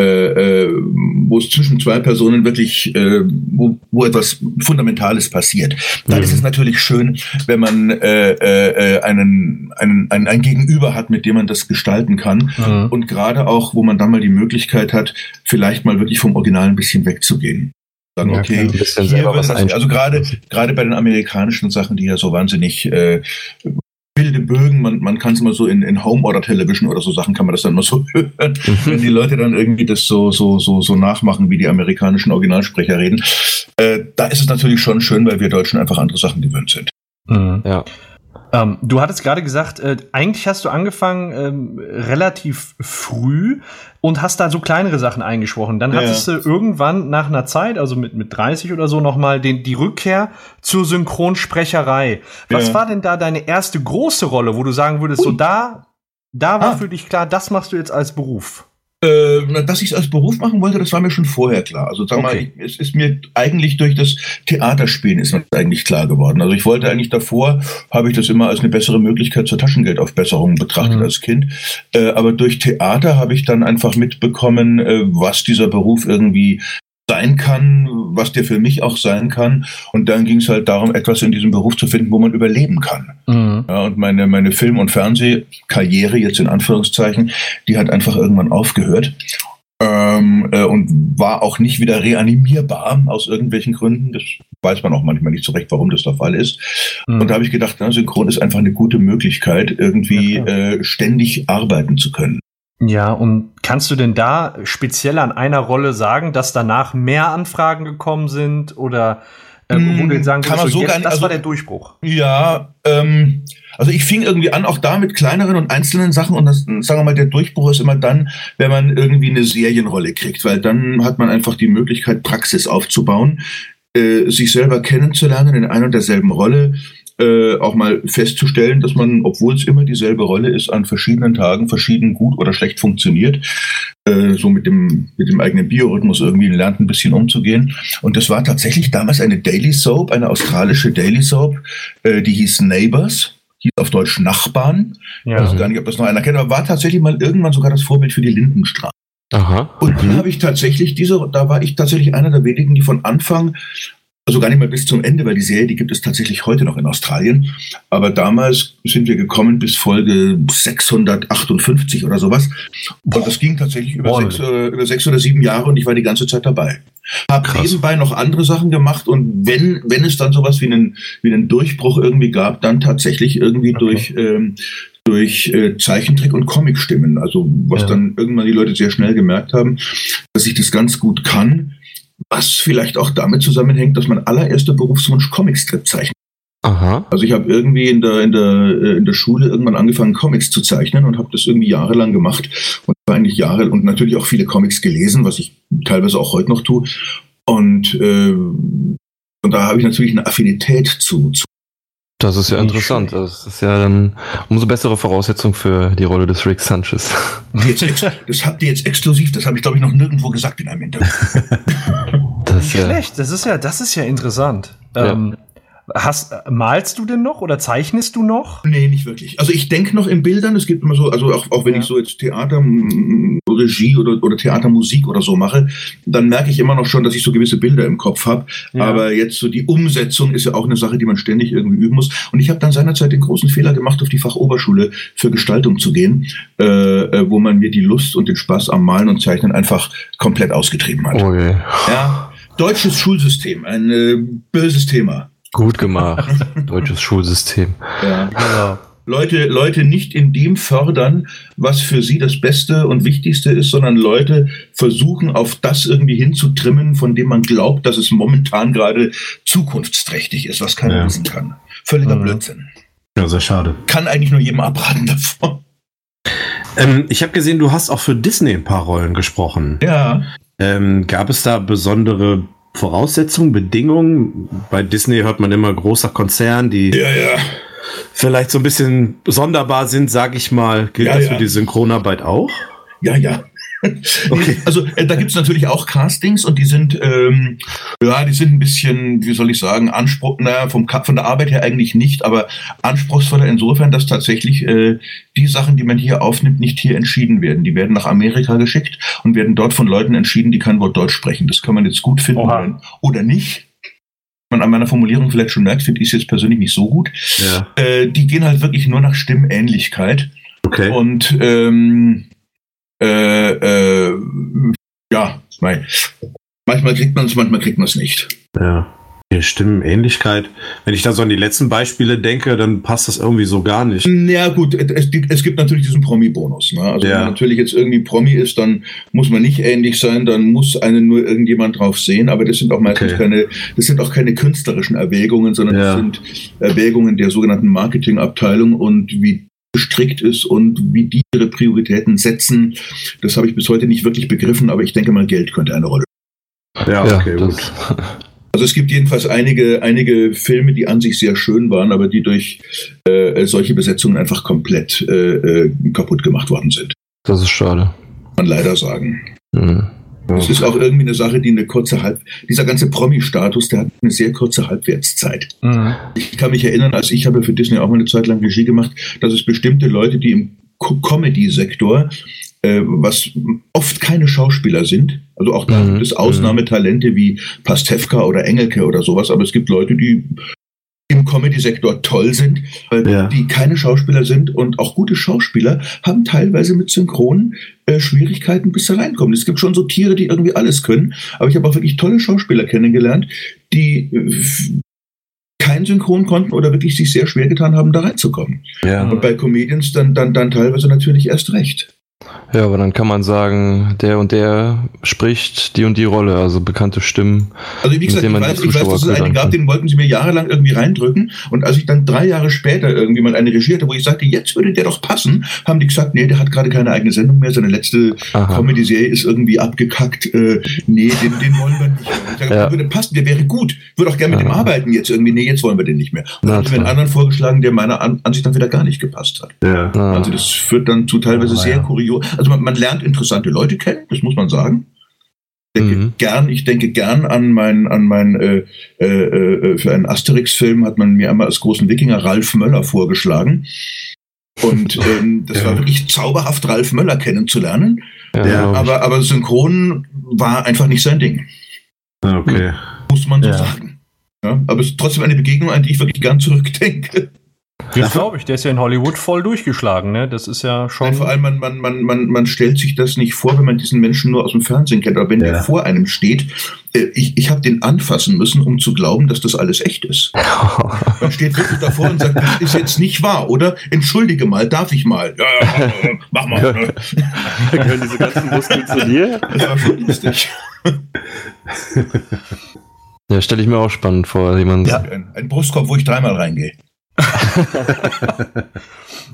äh, äh, wo es zwischen zwei Personen wirklich, äh, wo, wo etwas Fundamentales passiert. Dann mhm. ist es natürlich schön, wenn man äh, äh, einen, einen, ein, ein Gegenüber hat, mit dem man das gestalten kann. Mhm. Und gerade auch, wo man dann mal die Möglichkeit hat, vielleicht mal wirklich vom Original ein bisschen wegzugehen sagen, ja, okay, das, also gerade gerade bei den amerikanischen Sachen, die ja so wahnsinnig äh, wilde Bögen, man, man kann es mal so in, in Home oder Television oder so Sachen kann man das dann mal so hören, wenn die Leute dann irgendwie das so, so, so, so nachmachen, wie die amerikanischen Originalsprecher reden. Äh, da ist es natürlich schon schön, weil wir Deutschen einfach andere Sachen gewöhnt sind. Mhm. Ja. Ähm, du hattest gerade gesagt, äh, eigentlich hast du angefangen ähm, relativ früh und hast da so kleinere Sachen eingesprochen. Dann ja. hattest du irgendwann nach einer Zeit, also mit, mit 30 oder so, nochmal die Rückkehr zur Synchronsprecherei. Was ja. war denn da deine erste große Rolle, wo du sagen würdest, Ui. so da, da war ah. für dich klar, das machst du jetzt als Beruf? Äh, dass ich es als Beruf machen wollte, das war mir schon vorher klar. Also sag okay. mal, es ist mir eigentlich durch das Theaterspielen ist mir eigentlich klar geworden. Also ich wollte eigentlich davor, habe ich das immer als eine bessere Möglichkeit zur Taschengeldaufbesserung betrachtet mhm. als Kind. Äh, aber durch Theater habe ich dann einfach mitbekommen, äh, was dieser Beruf irgendwie sein kann, was der für mich auch sein kann. Und dann ging es halt darum, etwas in diesem Beruf zu finden, wo man überleben kann. Mhm. Ja, und meine, meine Film- und Fernsehkarriere, jetzt in Anführungszeichen, die hat einfach irgendwann aufgehört. Ähm, äh, und war auch nicht wieder reanimierbar aus irgendwelchen Gründen. Das weiß man auch manchmal nicht so recht, warum das der Fall ist. Mhm. Und da habe ich gedacht, na, Synchron ist einfach eine gute Möglichkeit, irgendwie ja, äh, ständig arbeiten zu können. Ja, und kannst du denn da speziell an einer Rolle sagen, dass danach mehr Anfragen gekommen sind oder äh, wo hm, du jetzt sagen kann man so jetzt, gar nicht, das also, war der Durchbruch? Ja, ähm, also ich fing irgendwie an, auch da mit kleineren und einzelnen Sachen und das, sagen wir mal, der Durchbruch ist immer dann, wenn man irgendwie eine Serienrolle kriegt, weil dann hat man einfach die Möglichkeit, Praxis aufzubauen, äh, sich selber kennenzulernen in einer und derselben Rolle, äh, auch mal festzustellen, dass man, obwohl es immer dieselbe Rolle ist, an verschiedenen Tagen verschieden gut oder schlecht funktioniert. Äh, so mit dem, mit dem eigenen Biorhythmus irgendwie lernt, ein bisschen umzugehen. Und das war tatsächlich damals eine Daily Soap, eine australische Daily Soap, äh, die hieß Neighbors hieß auf Deutsch Nachbarn. Ja. Ich weiß gar nicht, ob das noch einer kennt, aber war tatsächlich mal irgendwann sogar das Vorbild für die Lindenstraße. Aha. Und dann mhm. habe ich tatsächlich diese, da war ich tatsächlich einer der wenigen, die von Anfang also gar nicht mal bis zum Ende, weil die Serie, die gibt es tatsächlich heute noch in Australien. Aber damals sind wir gekommen bis Folge 658 oder sowas. Und das ging tatsächlich über sechs, äh, über sechs oder sieben Jahre und ich war die ganze Zeit dabei. Hab Krass. nebenbei noch andere Sachen gemacht und wenn, wenn es dann sowas wie einen, wie einen Durchbruch irgendwie gab, dann tatsächlich irgendwie durch, ähm, durch äh, Zeichentrick und Comicstimmen. Also was Ja. dann irgendwann die Leute sehr schnell gemerkt haben, dass ich das ganz gut kann. Was vielleicht auch damit zusammenhängt, dass mein allererster Berufswunsch Comicstrip zeichnen. Aha. Also ich habe irgendwie in der, in, der, äh, in der Schule irgendwann angefangen, Comics zu zeichnen und habe das irgendwie jahrelang gemacht und war eigentlich Jahre und natürlich auch viele Comics gelesen, was ich teilweise auch heute noch tue. Und, äh, und da habe ich natürlich eine Affinität zu, zu Das ist ja interessant. Das ist ja dann umso bessere Voraussetzung für die Rolle des Rick Sanchez. Jetzt ex- das habt ihr jetzt exklusiv, das habe ich glaube ich noch nirgendwo gesagt in einem Interview. Das ist ja, schlecht, das ist ja, das ist ja interessant. Ja. Ähm, hast, malst du denn noch oder zeichnest du noch? Nee, nicht wirklich. Also ich denke noch in Bildern, es gibt immer so, also auch, auch wenn Ja. ich so jetzt Theater, m, Regie oder, oder Theatermusik oder so mache, dann merke ich immer noch schon, dass ich so gewisse Bilder im Kopf habe. Ja. Aber jetzt so die Umsetzung ist ja auch eine Sache, die man ständig irgendwie üben muss. Und ich habe dann seinerzeit den großen Fehler gemacht, auf die Fachoberschule für Gestaltung zu gehen, äh, äh, wo man mir die Lust und den Spaß am Malen und Zeichnen einfach komplett ausgetrieben hat. oh je. Ja, deutsches Schulsystem, ein äh, böses Thema. Gut gemacht. Deutsches Schulsystem. Ja. Genau. Leute, Leute nicht in dem fördern, was für sie das Beste und Wichtigste ist, sondern Leute versuchen, auf das irgendwie hinzutrimmen, von dem man glaubt, dass es momentan gerade zukunftsträchtig ist, was keiner Ja. wissen kann. Völliger Mhm. Blödsinn. Ja, sehr schade. Kann eigentlich nur jedem abraten davon. Ähm, ich habe gesehen, du hast auch für Disney ein paar Rollen gesprochen. Ja. Ähm, gab es da besondere Voraussetzungen, Bedingungen? Bei Disney hört man immer großer Konzern, die Ja, ja. vielleicht so ein bisschen sonderbar sind, sag ich mal. Gilt Ja, das für die Synchronarbeit auch? Ja, ja. Okay. Also äh, da gibt's natürlich auch Castings und die sind, ähm, ja, die sind ein bisschen, wie soll ich sagen, Anspruch, vom, Ka- von der Arbeit her eigentlich nicht, aber anspruchsvoller insofern, dass tatsächlich äh, die Sachen, die man hier aufnimmt, nicht hier entschieden werden. Die werden nach Amerika geschickt und werden dort von Leuten entschieden, die kein Wort Deutsch sprechen. Das kann man jetzt gut finden Oha. oder, oder nicht. Man an meiner Formulierung vielleicht schon merkt, finde ich jetzt persönlich nicht so gut. Ja. Äh, die gehen halt wirklich nur nach Stimmähnlichkeit. Okay. Und ähm, äh, äh, ja, mei. manchmal kriegt man es, manchmal kriegt man es nicht. Ja. Die Stimmenähnlichkeit. Wenn ich da so an die letzten Beispiele denke, dann passt das irgendwie so gar nicht. Ja gut, es, gibt- es gibt natürlich diesen Promi-Bonus. Ne? Also Ja. wenn man natürlich jetzt irgendwie Promi ist, dann muss man nicht ähnlich sein, dann muss einen nur irgendjemand drauf sehen. Aber das sind auch meistens Okay. keine, das sind auch keine künstlerischen Erwägungen, sondern Ja. das sind Erwägungen der sogenannten Marketingabteilung und wie gestrickt ist und wie die ihre Prioritäten setzen. Das habe ich bis heute nicht wirklich begriffen, aber ich denke mal, Geld könnte eine Rolle Ja, Ja, okay, gut. das, Also es gibt jedenfalls einige, einige Filme, die an sich sehr schön waren, aber die durch äh, solche Besetzungen einfach komplett äh, äh, kaputt gemacht worden sind. das ist schade. Kann man leider sagen. Hm. Es ist auch irgendwie eine Sache, die eine kurze Halb... Dieser ganze Promi-Status, der hat eine sehr kurze Halbwertszeit. Mhm. Ich kann mich erinnern, als ich habe für Disney auch mal eine Zeit lang Regie gemacht, dass es bestimmte Leute, die im Co- Comedy-Sektor, äh, was oft keine Schauspieler sind, also auch da Mhm, gibt es Ausnahmetalente wie Pastewka oder Engelke oder sowas, aber es gibt Leute, die im Comedy-Sektor toll sind, äh, Ja. die keine Schauspieler sind und auch gute Schauspieler haben teilweise mit Synchron äh, Schwierigkeiten, bis sie reinkommen. Es gibt schon so Tiere, die irgendwie alles können, aber ich habe auch wirklich tolle Schauspieler kennengelernt, die äh, kein Synchron konnten oder wirklich sich sehr schwer getan haben, da reinzukommen. Ja. Und bei Comedians dann, dann, dann teilweise natürlich erst recht. Ja, aber dann kann man sagen, der und der spricht die und die Rolle, also bekannte Stimmen. Also wie gesagt, dem ich weiß, die ich weiß, dass es einen gab, den wollten sie mir jahrelang irgendwie reindrücken. Und als ich dann drei Jahre später irgendwie mal eine Regie hatte, wo ich sagte, jetzt würde der doch passen, haben die gesagt, nee, der hat gerade keine eigene Sendung mehr, seine letzte. Comedy-Serie ist irgendwie abgekackt. Äh, nee, den, den wollen wir nicht. Ich sage, Ja. würde passen, der wäre gut. Würde auch gerne mit dem Ja. arbeiten jetzt irgendwie. Nee, jetzt wollen wir den nicht mehr. Und dann haben sie mir einen anderen vorgeschlagen, der meiner An Ansicht nach wieder gar nicht gepasst hat. Ja. Also das führt dann zu teilweise sehr kurios. Also man, man lernt interessante Leute kennen, das muss man sagen. Ich denke Mhm. gern, ich denke gern an mein, an mein äh, äh, äh, für einen Asterix-Film hat man mir einmal als großen Wikinger Ralf Möller vorgeschlagen. Und ähm, das Ja. war wirklich zauberhaft, Ralf Möller kennenzulernen. ja, Ja. Aber, aber Synchron war einfach nicht sein Ding, Ah, Okay. muss man so Ja. sagen. Ja, aber es ist trotzdem eine Begegnung, an die ich wirklich gern zurückdenke. Das glaube ich, der ist ja in Hollywood voll durchgeschlagen, ne? Das ist ja schon. Nein, vor allem, man, man, man, man, man stellt sich das nicht vor, wenn man diesen Menschen nur aus dem Fernsehen kennt, aber wenn Ja. der vor einem steht, äh, ich, ich habe den anfassen müssen, um zu glauben, dass das alles echt ist. Man steht wirklich davor und sagt, das ist jetzt nicht wahr, oder? Entschuldige mal, darf ich mal? Ja, ja, mach mal. ne? Gehören diese ganzen Muskeln zu dir? Das war schon lustig. Ja, stelle ich mir auch spannend vor, jemand. Ja. Ein, ein Brustkorb, wo ich dreimal reingehe.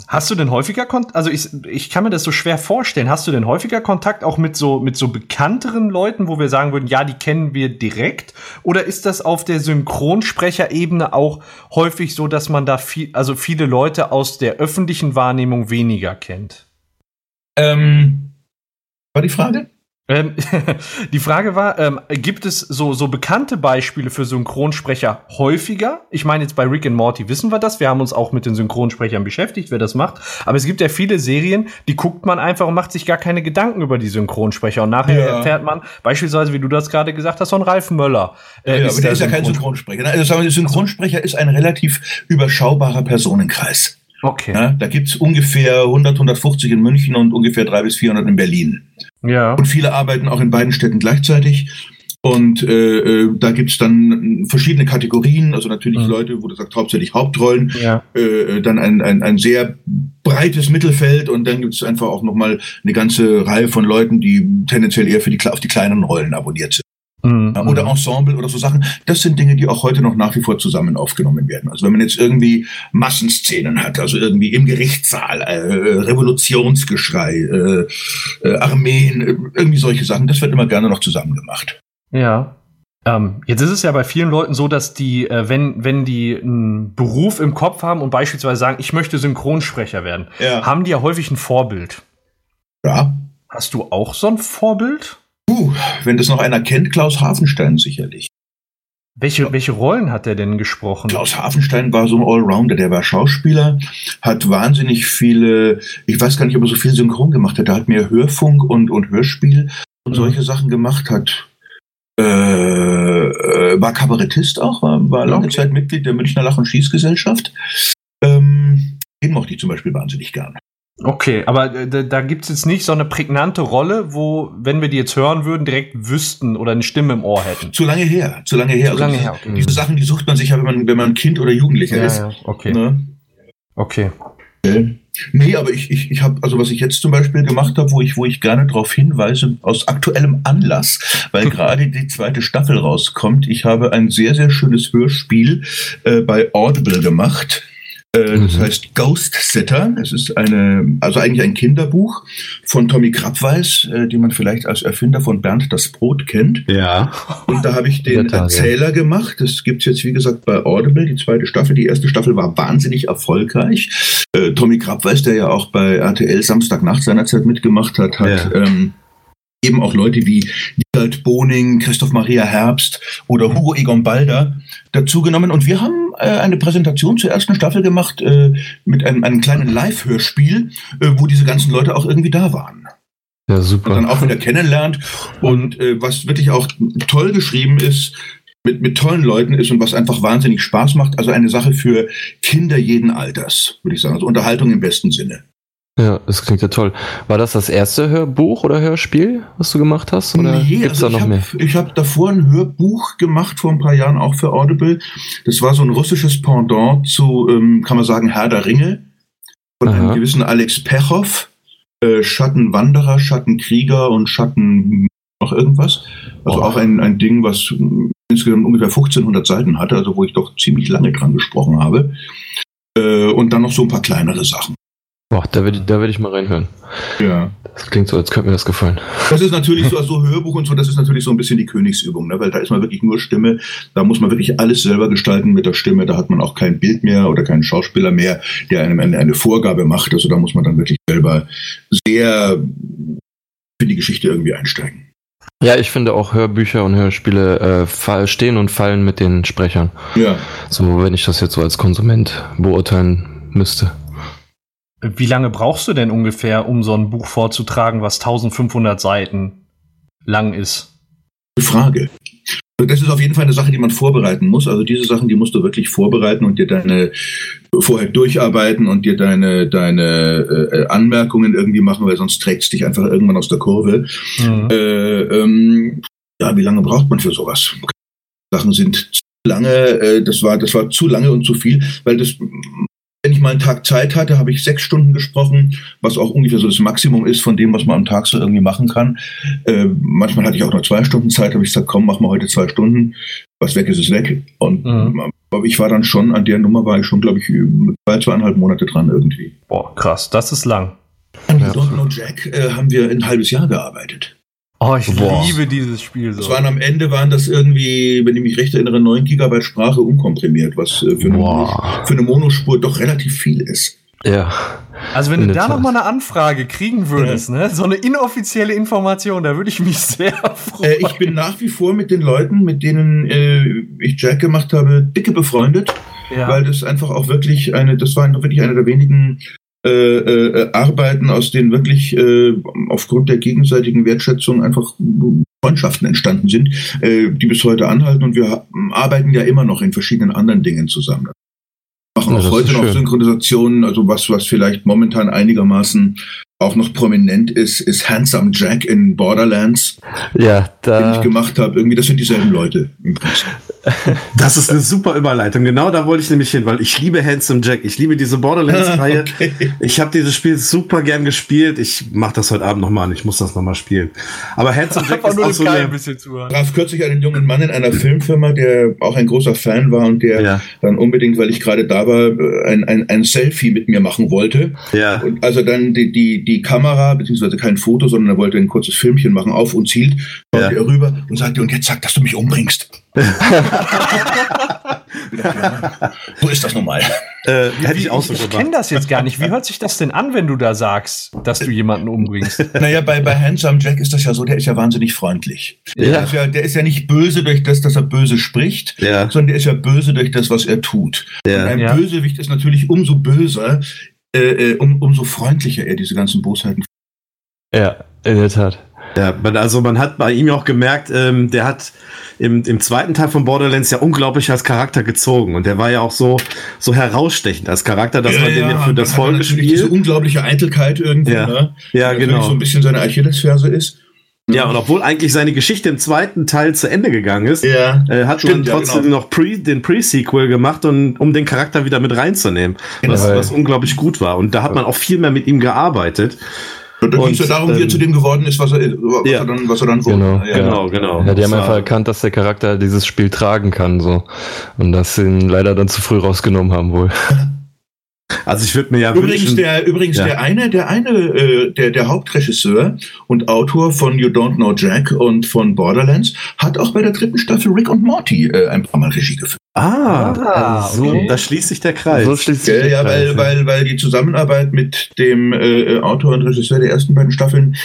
Hast du denn häufiger Kontakt? Also ich, ich kann mir das so schwer vorstellen. Hast du denn häufiger Kontakt auch mit so mit so bekannteren Leuten, wo wir sagen würden, ja, die kennen wir direkt? Oder ist das auf der Synchronsprecherebene auch häufig so, dass man da viel, also viele Leute aus der öffentlichen Wahrnehmung weniger kennt? Ähm, war die Frage? Ähm, die Frage war, ähm, gibt es so, so bekannte Beispiele für Synchronsprecher häufiger? Ich meine, jetzt bei Rick and Morty wissen wir das. Wir haben uns auch mit den Synchronsprechern beschäftigt, wer das macht. Aber es gibt ja viele Serien, die guckt man einfach und macht sich gar keine Gedanken über die Synchronsprecher. Und nachher Ja. erfährt man, beispielsweise, wie du das gerade gesagt hast, ein Ralf Möller. äh, ja, aber der ist ja kein Synchronsprecher. Also sagen wir, der Synchronsprecher ist ein relativ überschaubarer Personenkreis. Okay. Ja, da gibt's ungefähr 100, 150 in München und ungefähr 300 bis 400 in Berlin. Ja. Und viele arbeiten auch in beiden Städten gleichzeitig. Und äh, äh, da gibt's dann verschiedene Kategorien, also natürlich Mhm. Leute, wo du sagst, hauptsächlich Hauptrollen, Ja. äh, dann ein, ein, ein sehr breites Mittelfeld und dann gibt's einfach auch nochmal eine ganze Reihe von Leuten, die tendenziell eher für die, auf die kleineren Rollen abonniert sind. Mhm. Oder Ensemble oder so Sachen. Das sind Dinge, die auch heute noch nach wie vor zusammen aufgenommen werden. Also wenn man jetzt irgendwie Massenszenen hat, also irgendwie im Gerichtssaal, äh, Revolutionsgeschrei, äh, äh, Armeen, äh, irgendwie solche Sachen, das wird immer gerne noch zusammen gemacht. Ja. Ähm, jetzt ist es ja bei vielen Leuten so, dass die, äh, wenn, wenn die einen Beruf im Kopf haben und beispielsweise sagen, ich möchte Synchronsprecher werden, Ja. haben die ja häufig ein Vorbild. Ja. Hast du auch so ein Vorbild? Puh, wenn das noch einer kennt, Klaus Hafenstein sicherlich. Welche, welche Rollen hat er denn gesprochen? Klaus Hafenstein war so ein Allrounder, der war Schauspieler, hat wahnsinnig viele, ich weiß gar nicht, ob er so viel Synchron gemacht hat, er hat mehr Hörfunk und, und Hörspiel und Mhm. solche Sachen gemacht, hat äh, äh, war Kabarettist auch, war, war lange Okay. Zeit Mitglied der Münchner Lach- und Schießgesellschaft. Ähm, den mochte ich zum Beispiel wahnsinnig gern. Okay, aber äh, da, da gibt es jetzt nicht so eine prägnante Rolle, wo, wenn wir die jetzt hören würden, direkt wüssten oder eine Stimme im Ohr hätten. Zu lange her, zu lange her. Zu lange diese, her, okay. diese Sachen, die sucht man sich ja, wenn man, wenn man Kind oder Jugendlicher ist. okay. Ne? Okay. Nee, aber ich, ich, ich habe, also was ich jetzt zum Beispiel gemacht habe, wo ich, wo ich gerne darauf hinweise, aus aktuellem Anlass, weil gerade die zweite Staffel rauskommt, ich habe ein sehr, sehr schönes Hörspiel äh, bei Audible gemacht. Äh, Das Mhm. heißt Ghost Sitter. Es ist eine, also eigentlich ein Kinderbuch von Tommy Krabweis, äh, den man vielleicht als Erfinder von Bernd das Brot kennt. Ja. Und da habe ich den. Erzähler gemacht. Das gibt's jetzt, wie gesagt, bei Audible, die zweite Staffel. Die erste Staffel war wahnsinnig erfolgreich. Äh, Tommy Krabweis, der ja auch bei RTL Samstagnacht seinerzeit mitgemacht hat, hat Ja. ähm, eben auch Leute wie Gerald Boning, Christoph Maria Herbst oder Hugo Egon Balder dazugenommen. Und wir haben eine Präsentation zur ersten Staffel gemacht äh, mit einem, einem kleinen Live-Hörspiel, äh, wo diese ganzen Leute auch irgendwie da waren Ja, und super. dann auch wieder kennenlernt. Und äh, was wirklich auch toll geschrieben ist, mit, mit tollen Leuten ist und was einfach wahnsinnig Spaß macht. Also eine Sache für Kinder jeden Alters, würde ich sagen. Also Unterhaltung im besten Sinne. Ja, das klingt ja toll. War das das erste Hörbuch oder Hörspiel, was du gemacht hast? Oder Nee, gibt's also da noch ich mehr? hab, Ich habe davor ein Hörbuch gemacht, vor ein paar Jahren auch für Audible. Das war so ein russisches Pendant zu, ähm, kann man sagen, Herr der Ringe. Von einem Aha. gewissen Alex Pechow. Äh, Schattenwanderer, Schattenkrieger und Schatten noch irgendwas. Also Boah. auch ein, ein Ding, was ähm, insgesamt ungefähr 1500 Seiten hatte, also wo ich doch ziemlich lange dran gesprochen habe. Äh, und dann noch so ein paar kleinere Sachen. Boah, da würde da würd ich mal reinhören. Ja. Das klingt so, als könnte mir das gefallen. Das ist natürlich so, also Hörbuch und so, das ist natürlich so ein bisschen die Königsübung, ne? weil da ist man wirklich nur Stimme, da muss man wirklich alles selber gestalten mit der Stimme, da hat man auch kein Bild mehr oder keinen Schauspieler mehr, der einem eine, eine Vorgabe macht, also da muss man dann wirklich selber sehr für die Geschichte irgendwie einsteigen. Ja, ich finde auch Hörbücher und Hörspiele äh, stehen und fallen mit den Sprechern. Ja, So, wenn ich das jetzt so als Konsument beurteilen müsste. Wie lange brauchst du denn ungefähr, um so ein Buch vorzutragen, was 1500 Seiten lang ist? Frage. das ist auf jeden Fall eine Sache, die man vorbereiten muss. Also diese Sachen, die musst du wirklich vorbereiten und dir deine vorher durcharbeiten und dir deine deine äh, Anmerkungen irgendwie machen, weil sonst trägt es dich einfach irgendwann aus der Kurve. Mhm. Äh, ähm, ja, wie lange braucht man für sowas? Sachen sind zu lange, äh, das war das war zu lange und zu viel, weil das wenn ich mal einen Tag Zeit hatte, habe ich sechs Stunden gesprochen, was auch ungefähr so das Maximum ist von dem, was man am Tag so irgendwie machen kann. Äh, manchmal hatte ich auch nur zwei Stunden Zeit, habe ich gesagt, komm, mach mal heute zwei Stunden. Was weg ist, ist weg. Und mhm. ich war dann schon, an der Nummer war ich schon, glaube ich, zwei, zweieinhalb Monate dran irgendwie. Boah, krass, das ist lang. An ja. Don't Know Jack äh, haben wir ein halbes Jahr gearbeitet. Oh, ich Boah. liebe dieses Spiel so. Es waren am Ende waren das irgendwie, wenn ich mich recht erinnere, 9 Gigabyte Sprache unkomprimiert, was äh, für, eine, für eine Monospur doch relativ viel ist. Ja. Also wenn du da noch mal eine Anfrage kriegen würdest, ja. ne, so eine inoffizielle Information, da würde ich mich sehr freuen. Äh, ich bin nach wie vor mit den Leuten, mit denen äh, ich Jack gemacht habe, dicke befreundet, ja. weil das einfach auch wirklich eine, das war wirklich eine der wenigen äh, äh, Arbeiten, aus denen wirklich äh, aufgrund der gegenseitigen Wertschätzung einfach Freundschaften entstanden sind, äh, die bis heute anhalten und wir arbeiten ja immer noch in verschiedenen anderen Dingen zusammen. Machen auch ja, heute noch Synchronisationen, also was, was vielleicht momentan einigermaßen auch noch prominent ist, ist Handsome Jack in Borderlands. Ja, da. Den ich gemacht habe. Irgendwie, das sind dieselben Leute. Das ist eine super Überleitung. Genau da wollte ich nämlich hin, weil ich liebe Handsome Jack. Ich liebe diese Borderlands-Reihe. okay. Ich habe dieses Spiel super gern gespielt. Ich mache das heute Abend nochmal an. Ich muss das nochmal spielen. Aber Handsome Jack ist auch so eine... ein bisschen zu traf kürzlich einen jungen Mann in einer Filmfirma, der auch ein großer Fan war und der ja. dann unbedingt, weil ich gerade da war, ein, ein, ein Selfie mit mir machen wollte. Ja. Und also dann die, die, die Kamera, beziehungsweise kein Foto, sondern er wollte ein kurzes Filmchen machen, auf uns hielt, schaute ja. er rüber und sagte, und jetzt sag, dass du mich umbringst. so ist das nun mal. Äh, hätte ich auch so Ich, kenne das jetzt gar nicht. Wie hört sich das denn an, wenn du da sagst, dass du jemanden umbringst? Naja, bei, bei Handsome Jack ist das ja so, der ist ja wahnsinnig freundlich. Ja. Der, ist ja, der ist ja nicht böse durch das, dass er böse spricht, ja. sondern der ist ja böse durch das, was er tut. Ja. Und ein ja. Bösewicht ist natürlich umso böser, äh, äh, um, umso freundlicher er diese ganzen Bosheiten. Ja, in der Tat. Ja, also man hat bei ihm auch gemerkt, ähm, der hat im, im zweiten Teil von Borderlands ja unglaublich als Charakter gezogen und der war ja auch so so herausstechend als Charakter, dass ja, man ja, den ja für das Folge spielt. Diese unglaubliche Eitelkeit irgendwie, ja. ne? Ja, genau. so ein bisschen seine Achillesferse ist. Ja, und obwohl eigentlich seine Geschichte im zweiten Teil zu Ende gegangen ist, ja, äh, hat stimmt, man trotzdem ja, genau. noch pre, den Pre-Sequel gemacht, und, um den Charakter wieder mit reinzunehmen, genau. was, was unglaublich gut war. Und da hat man auch viel mehr mit ihm gearbeitet. Und da ging es ja darum, wie er zu dem geworden ist, was er, was ja. er, dann, was er dann wurde. Genau, ja. genau, genau. Ja, die haben einfach erkannt, dass der Charakter dieses Spiel tragen kann, so. Und dass sie ihn leider dann zu früh rausgenommen haben wohl. Also ich würde mir ja übrigens wünschen, der übrigens ja. der eine der eine äh, der der Hauptregisseur und Autor von You Don't Know Jack und von Borderlands hat auch bei der dritten Staffel Rick und Morty äh, ein paar Mal Regie geführt. Ah, ah so okay. da schließt sich der Kreis. So schließt sich der ja, Kreis, weil ja. weil weil die Zusammenarbeit mit dem äh, Autor und Regisseur der ersten beiden Staffeln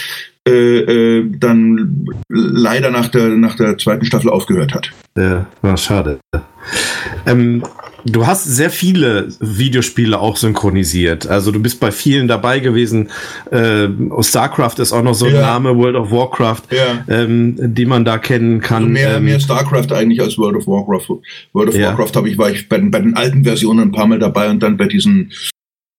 äh, äh, dann leider nach der nach der zweiten Staffel aufgehört hat. Ja, war schade. Ähm, du hast sehr viele Videospiele auch synchronisiert. Also du bist bei vielen dabei gewesen. Äh, StarCraft ist auch noch so ein Name, World of Warcraft, ja. ähm, die man da kennen kann. Also mehr, ähm, mehr StarCraft eigentlich als World of Warcraft. World of ja. Warcraft habe ich, war ich bei, bei, den alten Versionen ein paar Mal dabei und dann bei diesen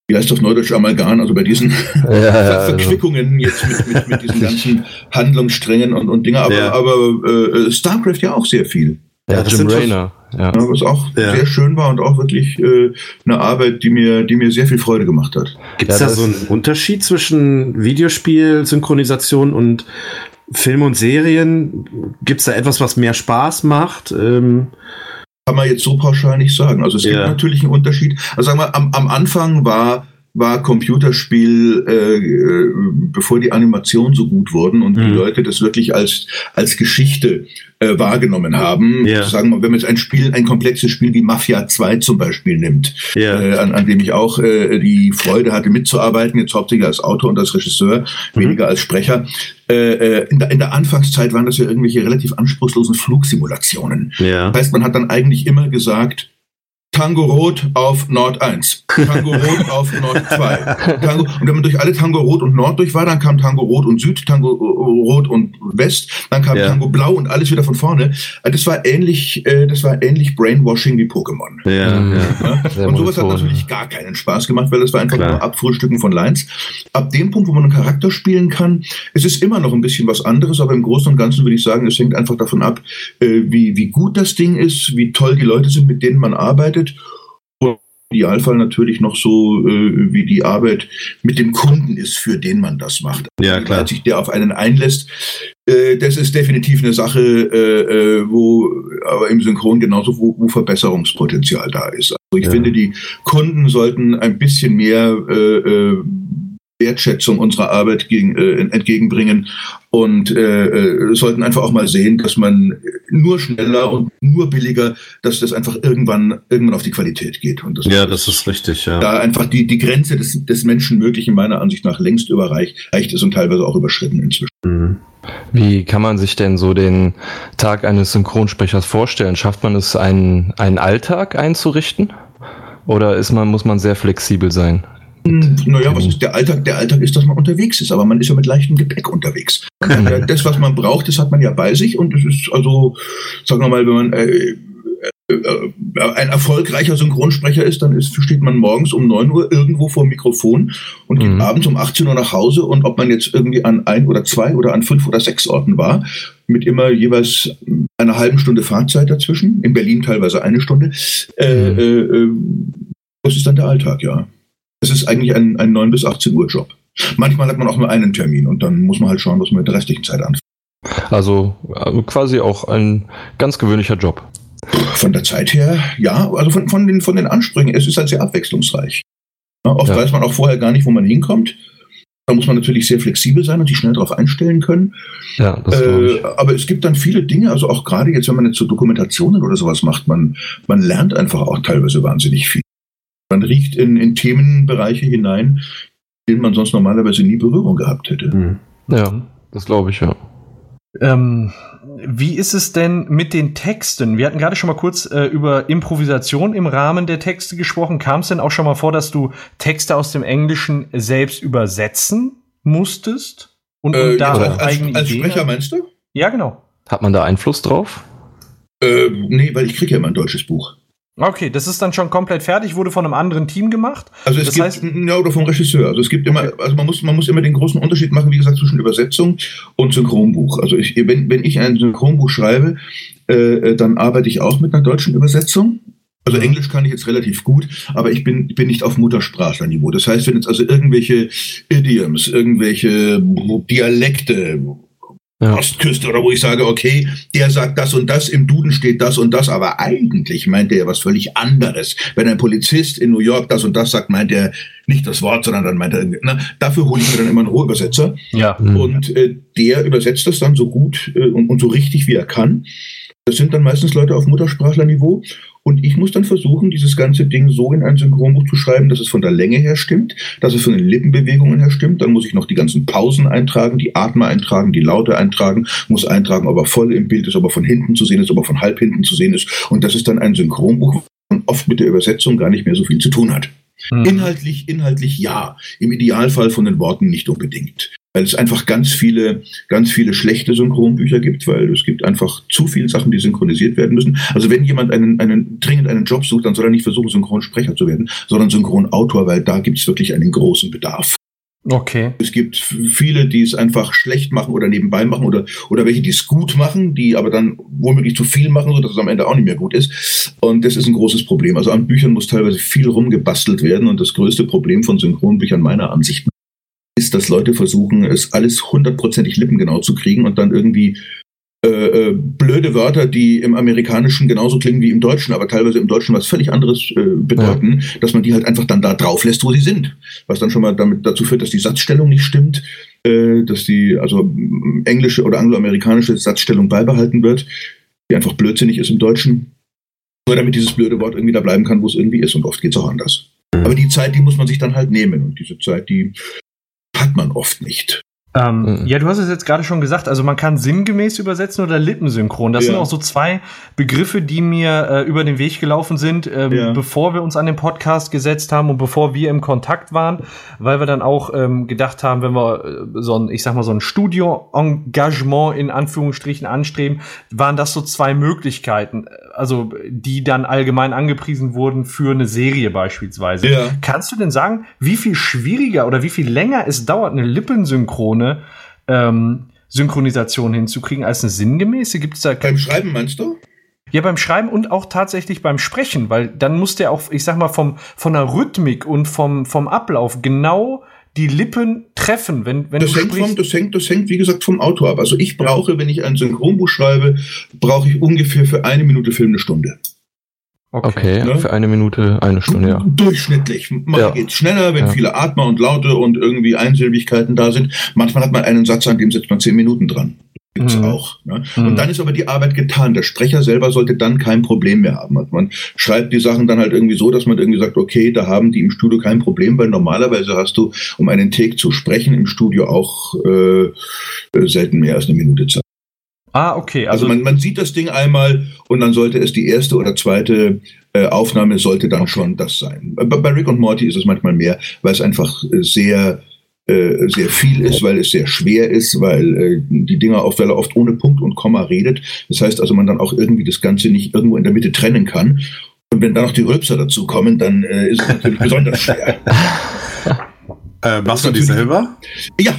wie heißt das Neudeutsch Amalgam, also bei diesen ja, ja, Verquickungen jetzt mit, mit, mit diesen ganzen Handlungssträngen und, und Dinge, aber, aber äh, StarCraft ja auch sehr viel. Ja, das Jim Raynor. Ja. Was auch ja. sehr schön war und auch wirklich äh, eine Arbeit, die mir, die mir sehr viel Freude gemacht hat. Gibt es ja, da so einen Unterschied zwischen Videospiel, Synchronisation und Film und Serien? Gibt es da etwas, was mehr Spaß macht? Ähm Kann man jetzt so pauschal nicht sagen. Also es ja. gibt natürlich einen Unterschied. Also sagen wir, am, am Anfang war war Computerspiel, äh, äh, bevor die Animationen so gut wurden und mhm. die Leute das wirklich als, als Geschichte äh, wahrgenommen haben. Ja. Sagen wir, wenn man jetzt ein Spiel, ein komplexes Spiel wie Mafia 2 zum Beispiel nimmt, ja. äh, an, an dem ich auch äh, die Freude hatte mitzuarbeiten, jetzt hauptsächlich als Autor und als Regisseur, mhm. weniger als Sprecher. Äh, äh, in, der, in der Anfangszeit waren das ja irgendwelche relativ anspruchslosen Flugsimulationen. Ja. Das heißt, man hat dann eigentlich immer gesagt, Tango Rot auf Nord 1, Tango Rot auf Nord 2. Tango, und wenn man durch alle Tango Rot und Nord durch war, dann kam Tango Rot und Süd, Tango Rot und West, dann kam ja. Tango Blau und alles wieder von vorne. Äh, das war ähnlich, äh, das war ähnlich Brainwashing wie Pokémon. Ja, mhm. ja. ja. Und sowas hat natürlich gar keinen Spaß gemacht, weil das war einfach Klar. nur Abfrühstücken von Lines. Ab dem Punkt, wo man einen Charakter spielen kann, es ist immer noch ein bisschen was anderes, aber im Großen und Ganzen würde ich sagen, es hängt einfach davon ab, äh, wie, wie gut das Ding ist, wie toll die Leute sind, mit denen man arbeitet Idealfall natürlich noch so, äh, wie die Arbeit mit dem Kunden ist, für den man das macht. Ja, klar. Als sich der auf einen einlässt, äh, das ist definitiv eine Sache, äh, äh, wo aber im Synchron genauso, wo, wo Verbesserungspotenzial da ist. Also ich ja. finde, die Kunden sollten ein bisschen mehr äh, äh, Wertschätzung unserer Arbeit gegen, äh, entgegenbringen und äh, äh, sollten einfach auch mal sehen, dass man nur schneller und nur billiger, dass das einfach irgendwann irgendwann auf die Qualität geht. Und das ja, das ist richtig. Ja. Da einfach die die Grenze des des Menschenmöglichen meiner Ansicht nach längst überreicht ist und teilweise auch überschritten inzwischen. Mhm. Wie kann man sich denn so den Tag eines Synchronsprechers vorstellen? Schafft man es, einen, einen Alltag einzurichten? Oder ist man, muss man sehr flexibel sein? Naja, was ist der Alltag? Der Alltag ist, dass man unterwegs ist, aber man ist ja mit leichtem Gepäck unterwegs. Mhm. Das, was man braucht, das hat man ja bei sich und es ist also, sagen wir mal, wenn man äh, äh, ein erfolgreicher Synchronsprecher ist, dann ist, steht man morgens um 9 Uhr irgendwo vor dem Mikrofon und geht mhm. abends um 18 Uhr nach Hause und ob man jetzt irgendwie an ein oder zwei oder an fünf oder sechs Orten war, mit immer jeweils einer halben Stunde Fahrzeit dazwischen, in Berlin teilweise eine Stunde, äh, mhm. äh, äh das ist dann der Alltag, ja. Es ist eigentlich ein, ein 9 bis 18 Uhr Job. Manchmal hat man auch nur einen Termin und dann muss man halt schauen, was man mit der restlichen Zeit anfängt. Also, also quasi auch ein ganz gewöhnlicher Job. Von der Zeit her, ja, also von, von, den, von den Ansprüchen, es ist halt sehr abwechslungsreich. Ja, oft ja. weiß man auch vorher gar nicht, wo man hinkommt. Da muss man natürlich sehr flexibel sein und sich schnell darauf einstellen können. Ja, das äh, aber es gibt dann viele Dinge, also auch gerade jetzt, wenn man jetzt so Dokumentationen oder sowas macht, man, man lernt einfach auch teilweise wahnsinnig viel. Man riecht in, in Themenbereiche hinein, denen man sonst normalerweise nie Berührung gehabt hätte. Hm. Ja, das glaube ich, ja. Ähm, wie ist es denn mit den Texten? Wir hatten gerade schon mal kurz äh, über Improvisation im Rahmen der Texte gesprochen. Kam es denn auch schon mal vor, dass du Texte aus dem Englischen selbst übersetzen musstest? Und, und äh, da auch eigene als, als Sprecher meinst du? Ja, genau. Hat man da Einfluss drauf? Äh, nee, weil ich kriege ja immer ein deutsches Buch. Okay, das ist dann schon komplett fertig, wurde von einem anderen Team gemacht. Also es das gibt, heißt, ja, oder vom Regisseur. Also es gibt immer, also man muss, man muss immer den großen Unterschied machen, wie gesagt, zwischen Übersetzung und Synchronbuch. Also ich, wenn, wenn ich ein Synchronbuch schreibe, äh, dann arbeite ich auch mit einer deutschen Übersetzung. Also Englisch kann ich jetzt relativ gut, aber ich bin, bin nicht auf Muttersprachlerniveau. Das heißt, wenn jetzt also irgendwelche Idioms, irgendwelche Dialekte ja. Ostküste oder wo ich sage, okay, der sagt das und das, im Duden steht das und das, aber eigentlich meint er ja was völlig anderes. Wenn ein Polizist in New York das und das sagt, meint er nicht das Wort, sondern dann meint er, ne, dafür hole ich mir dann immer einen Rohübersetzer. Ja. Und äh, der übersetzt das dann so gut äh, und, und so richtig, wie er kann. Das sind dann meistens Leute auf Muttersprachlerniveau. Und ich muss dann versuchen, dieses ganze Ding so in ein Synchronbuch zu schreiben, dass es von der Länge her stimmt, dass es von den Lippenbewegungen her stimmt. Dann muss ich noch die ganzen Pausen eintragen, die Atme eintragen, die Laute eintragen, muss eintragen, ob er voll im Bild ist, ob er von hinten zu sehen ist, ob er von halb hinten zu sehen ist. Und das ist dann ein Synchronbuch, das oft mit der Übersetzung gar nicht mehr so viel zu tun hat. Hm. Inhaltlich, inhaltlich ja. Im Idealfall von den Worten nicht unbedingt weil es einfach ganz viele, ganz viele schlechte Synchronbücher gibt, weil es gibt einfach zu viele Sachen, die synchronisiert werden müssen. Also wenn jemand einen, einen dringend einen Job sucht, dann soll er nicht versuchen, Synchronsprecher zu werden, sondern Synchronautor, weil da gibt es wirklich einen großen Bedarf. Okay. Es gibt viele, die es einfach schlecht machen oder nebenbei machen oder, oder welche, die es gut machen, die aber dann womöglich zu viel machen, sodass es am Ende auch nicht mehr gut ist. Und das ist ein großes Problem. Also an Büchern muss teilweise viel rumgebastelt werden und das größte Problem von Synchronbüchern meiner Ansicht nach ist, dass Leute versuchen, es alles hundertprozentig lippengenau zu kriegen und dann irgendwie äh, äh, blöde Wörter, die im Amerikanischen genauso klingen wie im Deutschen, aber teilweise im Deutschen was völlig anderes äh, bedeuten, ja. dass man die halt einfach dann da drauf lässt, wo sie sind. Was dann schon mal damit dazu führt, dass die Satzstellung nicht stimmt, äh, dass die also englische oder angloamerikanische Satzstellung beibehalten wird, die einfach blödsinnig ist im Deutschen. Nur damit dieses blöde Wort irgendwie da bleiben kann, wo es irgendwie ist. Und oft geht es auch anders. Aber die Zeit, die muss man sich dann halt nehmen. Und diese Zeit, die hat man oft nicht. Ähm, mhm. Ja, du hast es jetzt gerade schon gesagt, also man kann sinngemäß übersetzen oder lippensynchron. Das ja. sind auch so zwei Begriffe, die mir äh, über den Weg gelaufen sind, ähm, ja. bevor wir uns an den Podcast gesetzt haben und bevor wir im Kontakt waren, weil wir dann auch ähm, gedacht haben, wenn wir äh, so ein, ich sag mal, so ein Studio-Engagement in Anführungsstrichen anstreben, waren das so zwei Möglichkeiten, also die dann allgemein angepriesen wurden für eine Serie beispielsweise. Ja. Kannst du denn sagen, wie viel schwieriger oder wie viel länger es dauert, eine Lippensynchrone ähm, Synchronisation hinzukriegen als eine sinngemäße? Gibt es da beim Schreiben meinst du? Ja, beim Schreiben und auch tatsächlich beim Sprechen, weil dann muss der auch, ich sag mal, vom, von der Rhythmik und vom, vom Ablauf genau die Lippen treffen, wenn, wenn das du hängt sprichst. Vom, das, hängt, das hängt, wie gesagt, vom Autor ab. Also ich brauche, wenn ich ein Synchronbuch schreibe, brauche ich ungefähr für eine Minute Film eine Stunde. Okay, okay ne? für eine Minute, eine Stunde, ja. Durchschnittlich. Mal ja. geht's schneller, wenn ja. viele Atmer und Laute und irgendwie Einsilbigkeiten da sind. Manchmal hat man einen Satz, an dem setzt man zehn Minuten dran. Gibt's mhm. auch. Ne? Mhm. Und dann ist aber die Arbeit getan. Der Sprecher selber sollte dann kein Problem mehr haben. Also man schreibt die Sachen dann halt irgendwie so, dass man irgendwie sagt, okay, da haben die im Studio kein Problem, weil normalerweise hast du, um einen Take zu sprechen, im Studio auch äh, selten mehr als eine Minute Zeit. Ah, okay. Also, also man, man sieht das Ding einmal und dann sollte es die erste oder zweite äh, Aufnahme sollte dann schon das sein. Bei, bei Rick und Morty ist es manchmal mehr, weil es einfach äh, sehr äh, sehr viel ist, weil es sehr schwer ist, weil äh, die Dinger oft, weil er oft ohne Punkt und Komma redet. Das heißt also, man dann auch irgendwie das Ganze nicht irgendwo in der Mitte trennen kann. Und wenn dann noch die Rülpser dazu kommen, dann äh, ist es natürlich besonders schwer. Äh, machst du die selber? Ja,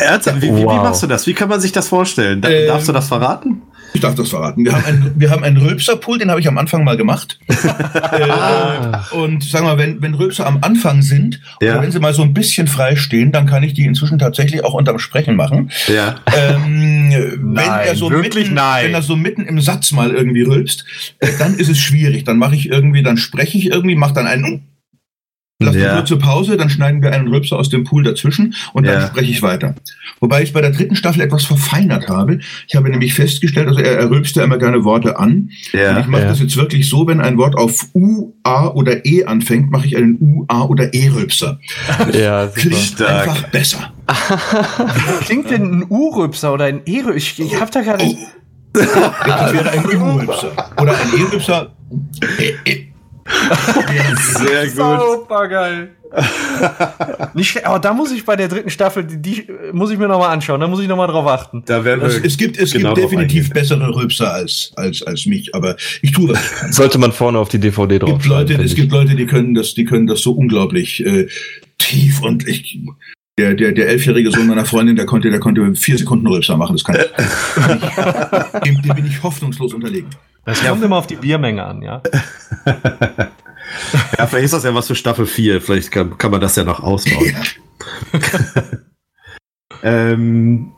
Ernsthaft? Wie, wow. wie, machst du das? Wie kann man sich das vorstellen? Ähm, Darfst du das verraten? Ich darf das verraten. Wir haben einen, wir haben einen Rülpserpool, den habe ich am Anfang mal gemacht. äh, und sagen wir mal, wenn, wenn Rülpser am Anfang sind, ja. oder wenn sie mal so ein bisschen frei stehen, dann kann ich die inzwischen tatsächlich auch unterm Sprechen machen. Ja. Ähm, wenn nein, er so wirklich mitten, nein. Wenn er so mitten im Satz mal irgendwie rülpst, äh, dann ist es schwierig. Dann mache ich irgendwie, dann spreche ich irgendwie, mache dann einen Lass ja. eine kurze Pause, dann schneiden wir einen Rülpser aus dem Pool dazwischen und dann ja. spreche ich weiter. Wobei ich bei der dritten Staffel etwas verfeinert habe. Ich habe nämlich festgestellt, also er, er rülpst ja immer gerne Worte an. Ja, und ich mache ja. das jetzt wirklich so, wenn ein Wort auf U, A oder E anfängt, mache ich einen U, A oder E-Rülpser. Ja, Klingt einfach besser. Klingt denn ein U-Rülpser oder ein E-Rülpser? Ich, ich habe da gerade... Oh. Das wäre ein U-Rülpser. Oder ein E-Rülpser. E, e. Sehr gut. Super geil. Nicht, aber da muss ich bei der dritten Staffel, die, die muss ich mir nochmal anschauen, da muss ich nochmal drauf achten. Da werden wir es, es gibt, es genau gibt definitiv bessere Rülpser als, als, als mich, aber ich tue das. Sollte man vorne auf die DVD drauf gibt Leute, Es gibt Leute, die können das, die können das so unglaublich äh, tief und ich, der, der, der elfjährige Sohn meiner Freundin, der konnte, der konnte vier Sekunden Rülpser machen, das kann ich. dem, dem bin ich hoffnungslos unterlegen. Das kommt immer auf die Biermenge an, ja. ja, vielleicht ist das ja was für Staffel 4. Vielleicht kann, kann man das ja noch ausbauen. Ja. ähm,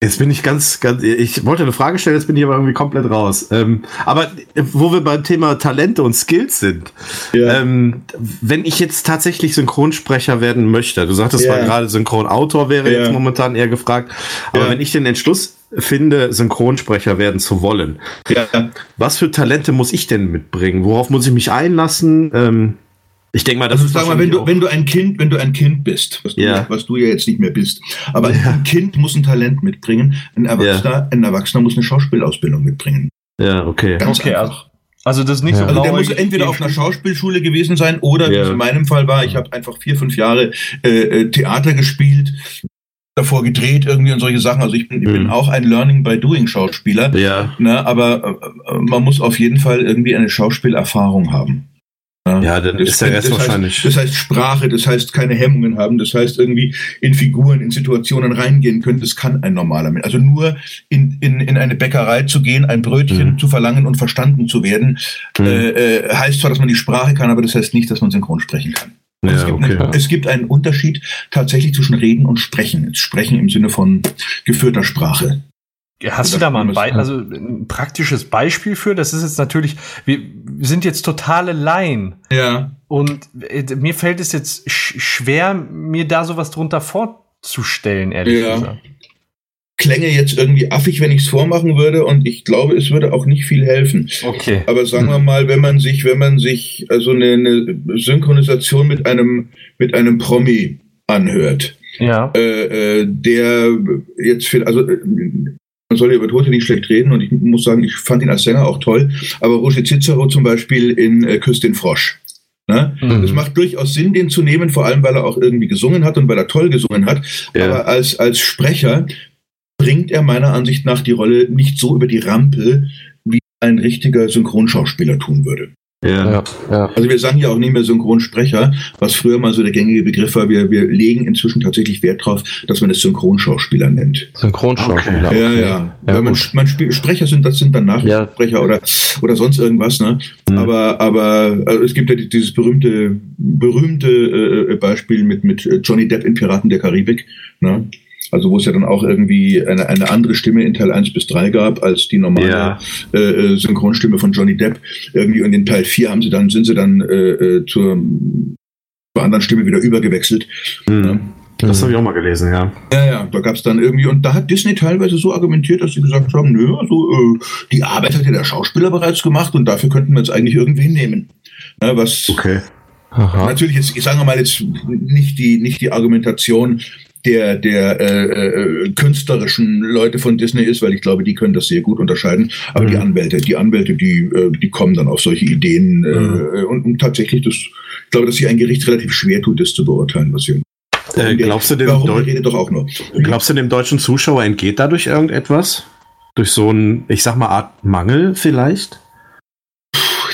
Jetzt bin ich ganz, ganz, ich wollte eine Frage stellen, jetzt bin ich aber irgendwie komplett raus. Ähm, aber wo wir beim Thema Talente und Skills sind, ja. ähm, wenn ich jetzt tatsächlich Synchronsprecher werden möchte, du sagtest ja. mal gerade Synchronautor wäre ja. jetzt momentan eher gefragt, aber wenn ich den Entschluss finde, Synchronsprecher werden zu wollen, was für Talente muss ich denn mitbringen? Worauf muss ich mich einlassen? Ähm, ich denke mal, das also, ist sag mal, wenn du, wenn du ein Kind, wenn du ein Kind bist, was du, ja. was du ja jetzt nicht mehr bist, aber ja. ein Kind muss ein Talent mitbringen, ein Erwachsener, ja. ein Erwachsener muss eine Schauspielausbildung mitbringen. Ja, okay. Ganz okay, einfach. Also das ist nicht ja. so Also der muss entweder auf einer Schauspielschule gewesen sein oder ja. wie es in meinem Fall war, ich habe einfach vier, fünf Jahre äh, äh, Theater gespielt, davor gedreht irgendwie und solche Sachen. Also ich bin, mhm. ich bin auch ein Learning by Doing Schauspieler. Ja. Ne, aber äh, man muss auf jeden Fall irgendwie eine Schauspielerfahrung haben. Ja, dann das ist der Rest das wahrscheinlich. Heißt, das heißt Sprache, das heißt keine Hemmungen haben, das heißt irgendwie in Figuren, in Situationen reingehen können. Das kann ein normaler Mensch. Also nur in, in, in eine Bäckerei zu gehen, ein Brötchen mhm. zu verlangen und verstanden zu werden, mhm. äh, äh, heißt zwar, dass man die Sprache kann, aber das heißt nicht, dass man synchron sprechen kann. Ja, es, gibt okay, eine, ja. es gibt einen Unterschied tatsächlich zwischen Reden und Sprechen. Sprechen im Sinne von geführter Sprache. Hast du da mal ein, Be also ein praktisches Beispiel für? Das ist jetzt natürlich, wir sind jetzt totale Laien. Ja. Und äh, mir fällt es jetzt sch schwer, mir da sowas drunter vorzustellen, ehrlich ja. gesagt. Klänge jetzt irgendwie affig, wenn ich es vormachen würde, und ich glaube, es würde auch nicht viel helfen. Okay. Aber sagen wir mal, wenn man sich, wenn man sich also eine, eine Synchronisation mit einem mit einem Promi anhört, Ja. Äh, äh, der jetzt, für, also äh, man soll ja über Tote nicht schlecht reden und ich muss sagen, ich fand ihn als Sänger auch toll, aber Roger Cicero zum Beispiel in äh, Küss den Frosch. Ne? Mhm. Es macht durchaus Sinn, den zu nehmen, vor allem weil er auch irgendwie gesungen hat und weil er toll gesungen hat. Ja. Aber als, als Sprecher bringt er meiner Ansicht nach die Rolle nicht so über die Rampe, wie ein richtiger Synchronschauspieler tun würde. Ja. Ja, ja. Also wir sagen ja auch nicht mehr Synchronsprecher, was früher mal so der gängige Begriff war. Wir, wir legen inzwischen tatsächlich Wert drauf, dass man es Synchronschauspieler nennt. Synchronschauspieler. Ja, okay. ja. Ja, Weil man, man Sprecher sind, das sind dann Ja. Nachsprecher oder, oder sonst irgendwas, ne? Mhm. Aber, aber also es gibt ja die- dieses berühmte, berühmte äh, Beispiel mit, mit Johnny Depp in Piraten der Karibik, ne? Also wo es ja dann auch irgendwie eine, eine andere Stimme in Teil 1 bis 3 gab als die normale Ja. äh, äh, Synchronstimme von Johnny Depp. Irgendwie und in Teil 4 haben sie dann, sind sie dann äh, äh, zur, zur anderen Stimme wieder übergewechselt. Mhm. Das habe ich auch mal gelesen, ja. Ja, ja, da gab's dann irgendwie, und da hat Disney teilweise so argumentiert, dass sie gesagt haben, nö, also äh, die Arbeit hat ja der Schauspieler bereits gemacht und dafür könnten wir jetzt eigentlich irgendwen nehmen. Ja, was Okay. Aha. natürlich jetzt, ich sage mal jetzt nicht die, nicht die Argumentation der, der äh, äh, künstlerischen Leute von Disney ist, weil ich glaube, die können das sehr gut unterscheiden. Aber Mhm. die Anwälte, die Anwälte, die, äh, die kommen dann auf solche Ideen äh, Mhm. und, und tatsächlich, das, ich glaube, dass sich ein Gericht relativ schwer tut, das zu beurteilen, was hier. Äh, glaubst du dem Warum doch auch nur? Glaubst du, dem deutschen Zuschauer entgeht dadurch irgendetwas? Durch so ein, ich sag mal, Art Mangel vielleicht?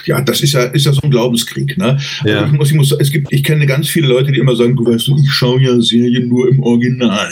Ja, das ist ja, ist ja so ein Glaubenskrieg, ne? Ja. Also ich muss, ich muss, es gibt, ich kenne ganz viele Leute, die immer sagen, du weißt du, ich schaue ja Serien nur im Original.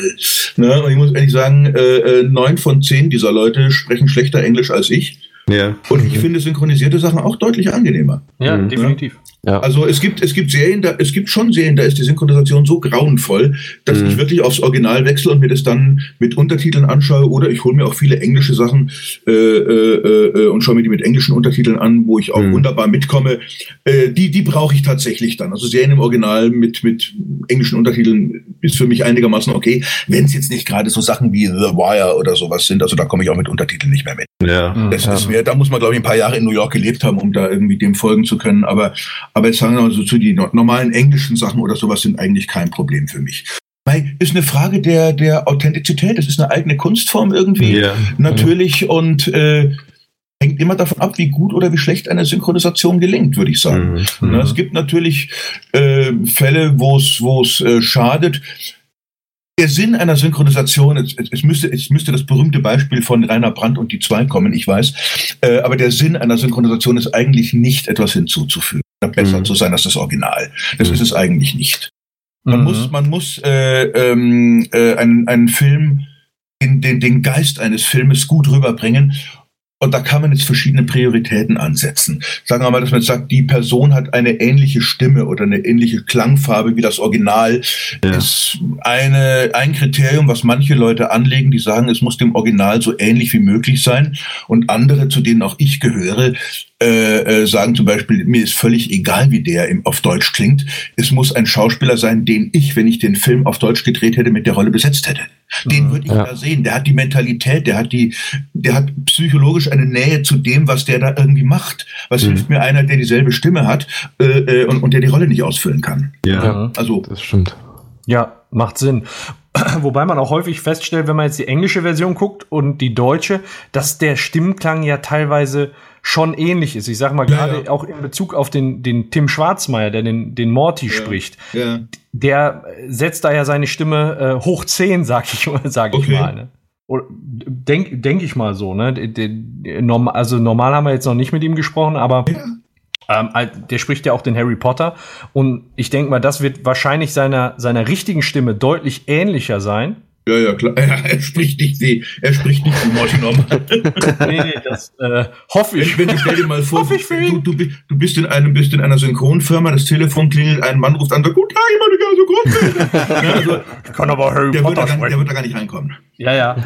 Ne? Und ich muss ehrlich sagen, äh, äh, neun von zehn dieser Leute sprechen schlechter Englisch als ich. Ja. Und ich finde synchronisierte Sachen auch deutlich angenehmer. Ja, Mhm. definitiv. Ja. Also es gibt, es gibt Serien, da, es gibt schon Serien, da ist die Synchronisation so grauenvoll, dass Mhm. ich wirklich aufs Original wechsle und mir das dann mit Untertiteln anschaue oder ich hole mir auch viele englische Sachen äh, äh, äh, und schaue mir die mit englischen Untertiteln an, wo ich auch Mhm. wunderbar mitkomme. Äh, die die brauche ich tatsächlich dann. Also Serien im Original mit, mit englischen Untertiteln ist für mich einigermaßen okay, wenn es jetzt nicht gerade so Sachen wie The Wire oder sowas sind. Also da komme ich auch mit Untertiteln nicht mehr mit. Ja. Das Ja. ist mehr, da muss man, glaube ich, ein paar Jahre in New York gelebt haben, um da irgendwie dem folgen zu können. Aber, aber jetzt sagen wir mal so zu die no- normalen englischen Sachen oder sowas sind eigentlich kein Problem für mich. Weil ist eine Frage der, der Authentizität. Das ist eine eigene Kunstform irgendwie. Ja. Natürlich und äh, hängt immer davon ab, wie gut oder wie schlecht eine Synchronisation gelingt, würde ich sagen. Mhm. Ne, Es gibt natürlich äh, Fälle, wo es äh, schadet. Der Sinn einer Synchronisation, es, es, müsste, es müsste das berühmte Beispiel von Rainer Brandt und die zwei kommen, ich weiß, äh, aber der Sinn einer Synchronisation ist eigentlich nicht etwas hinzuzufügen besser Mhm. zu sein als das Original. Das Mhm. ist es eigentlich nicht. Man Mhm. muss, man muss äh, ähm, äh, einen, einen Film, den, den, den Geist eines Filmes gut rüberbringen. Und da kann man jetzt verschiedene Prioritäten ansetzen. Sagen wir mal, dass man sagt, die Person hat eine ähnliche Stimme oder eine ähnliche Klangfarbe wie das Original. Ja. Ist eine, ein Kriterium, was manche Leute anlegen, die sagen, es muss dem Original so ähnlich wie möglich sein. Und andere, zu denen auch ich gehöre, äh, äh, sagen zum Beispiel, mir ist völlig egal, wie der im, auf Deutsch klingt. Es muss ein Schauspieler sein, den ich, wenn ich den Film auf Deutsch gedreht hätte, mit der Rolle besetzt hätte. Den würde ich Ja. da sehen. Der hat die Mentalität, der hat die, der hat psychologisch eine Nähe zu dem, was der da irgendwie macht. Was Mhm. hilft mir einer, der dieselbe Stimme hat äh, äh, und, und der die Rolle nicht ausfüllen kann? Ja. Mhm. Also Das stimmt. Ja, macht Sinn. Wobei man auch häufig feststellt, wenn man jetzt die englische Version guckt und die deutsche, dass der Stimmklang ja teilweise schon ähnlich ist. Ich sage mal Ja, gerade ja. auch in Bezug auf den, den Tim Schwarzmeier, der den, den Morty spricht. ja. Der setzt da ja seine Stimme äh, hoch 10, sag ich, sag ich Okay. mal. Ne? Oder denk, denk ich mal so, ne? Also normal haben wir jetzt noch nicht mit ihm gesprochen, aber ähm, der spricht ja auch den Harry Potter. Und ich denke mal, das wird wahrscheinlich seiner, seiner richtigen Stimme deutlich ähnlicher sein. Ja, ja, klar. Ja, er spricht nicht wie, er spricht nicht wie Morty normal. Nee, nee, das äh, hoffe ich. Wenn, wenn, stell dir mal vor, ich du, du, du bist in einem, bist in einer Synchronfirma, das Telefon klingelt, ein Mann ruft an, sagt, guten Tag, ich meine Synchronfirma. ja, also, Ich kann aber Harry der, wird da Potter gar, der wird da gar nicht reinkommen. Ja, ja.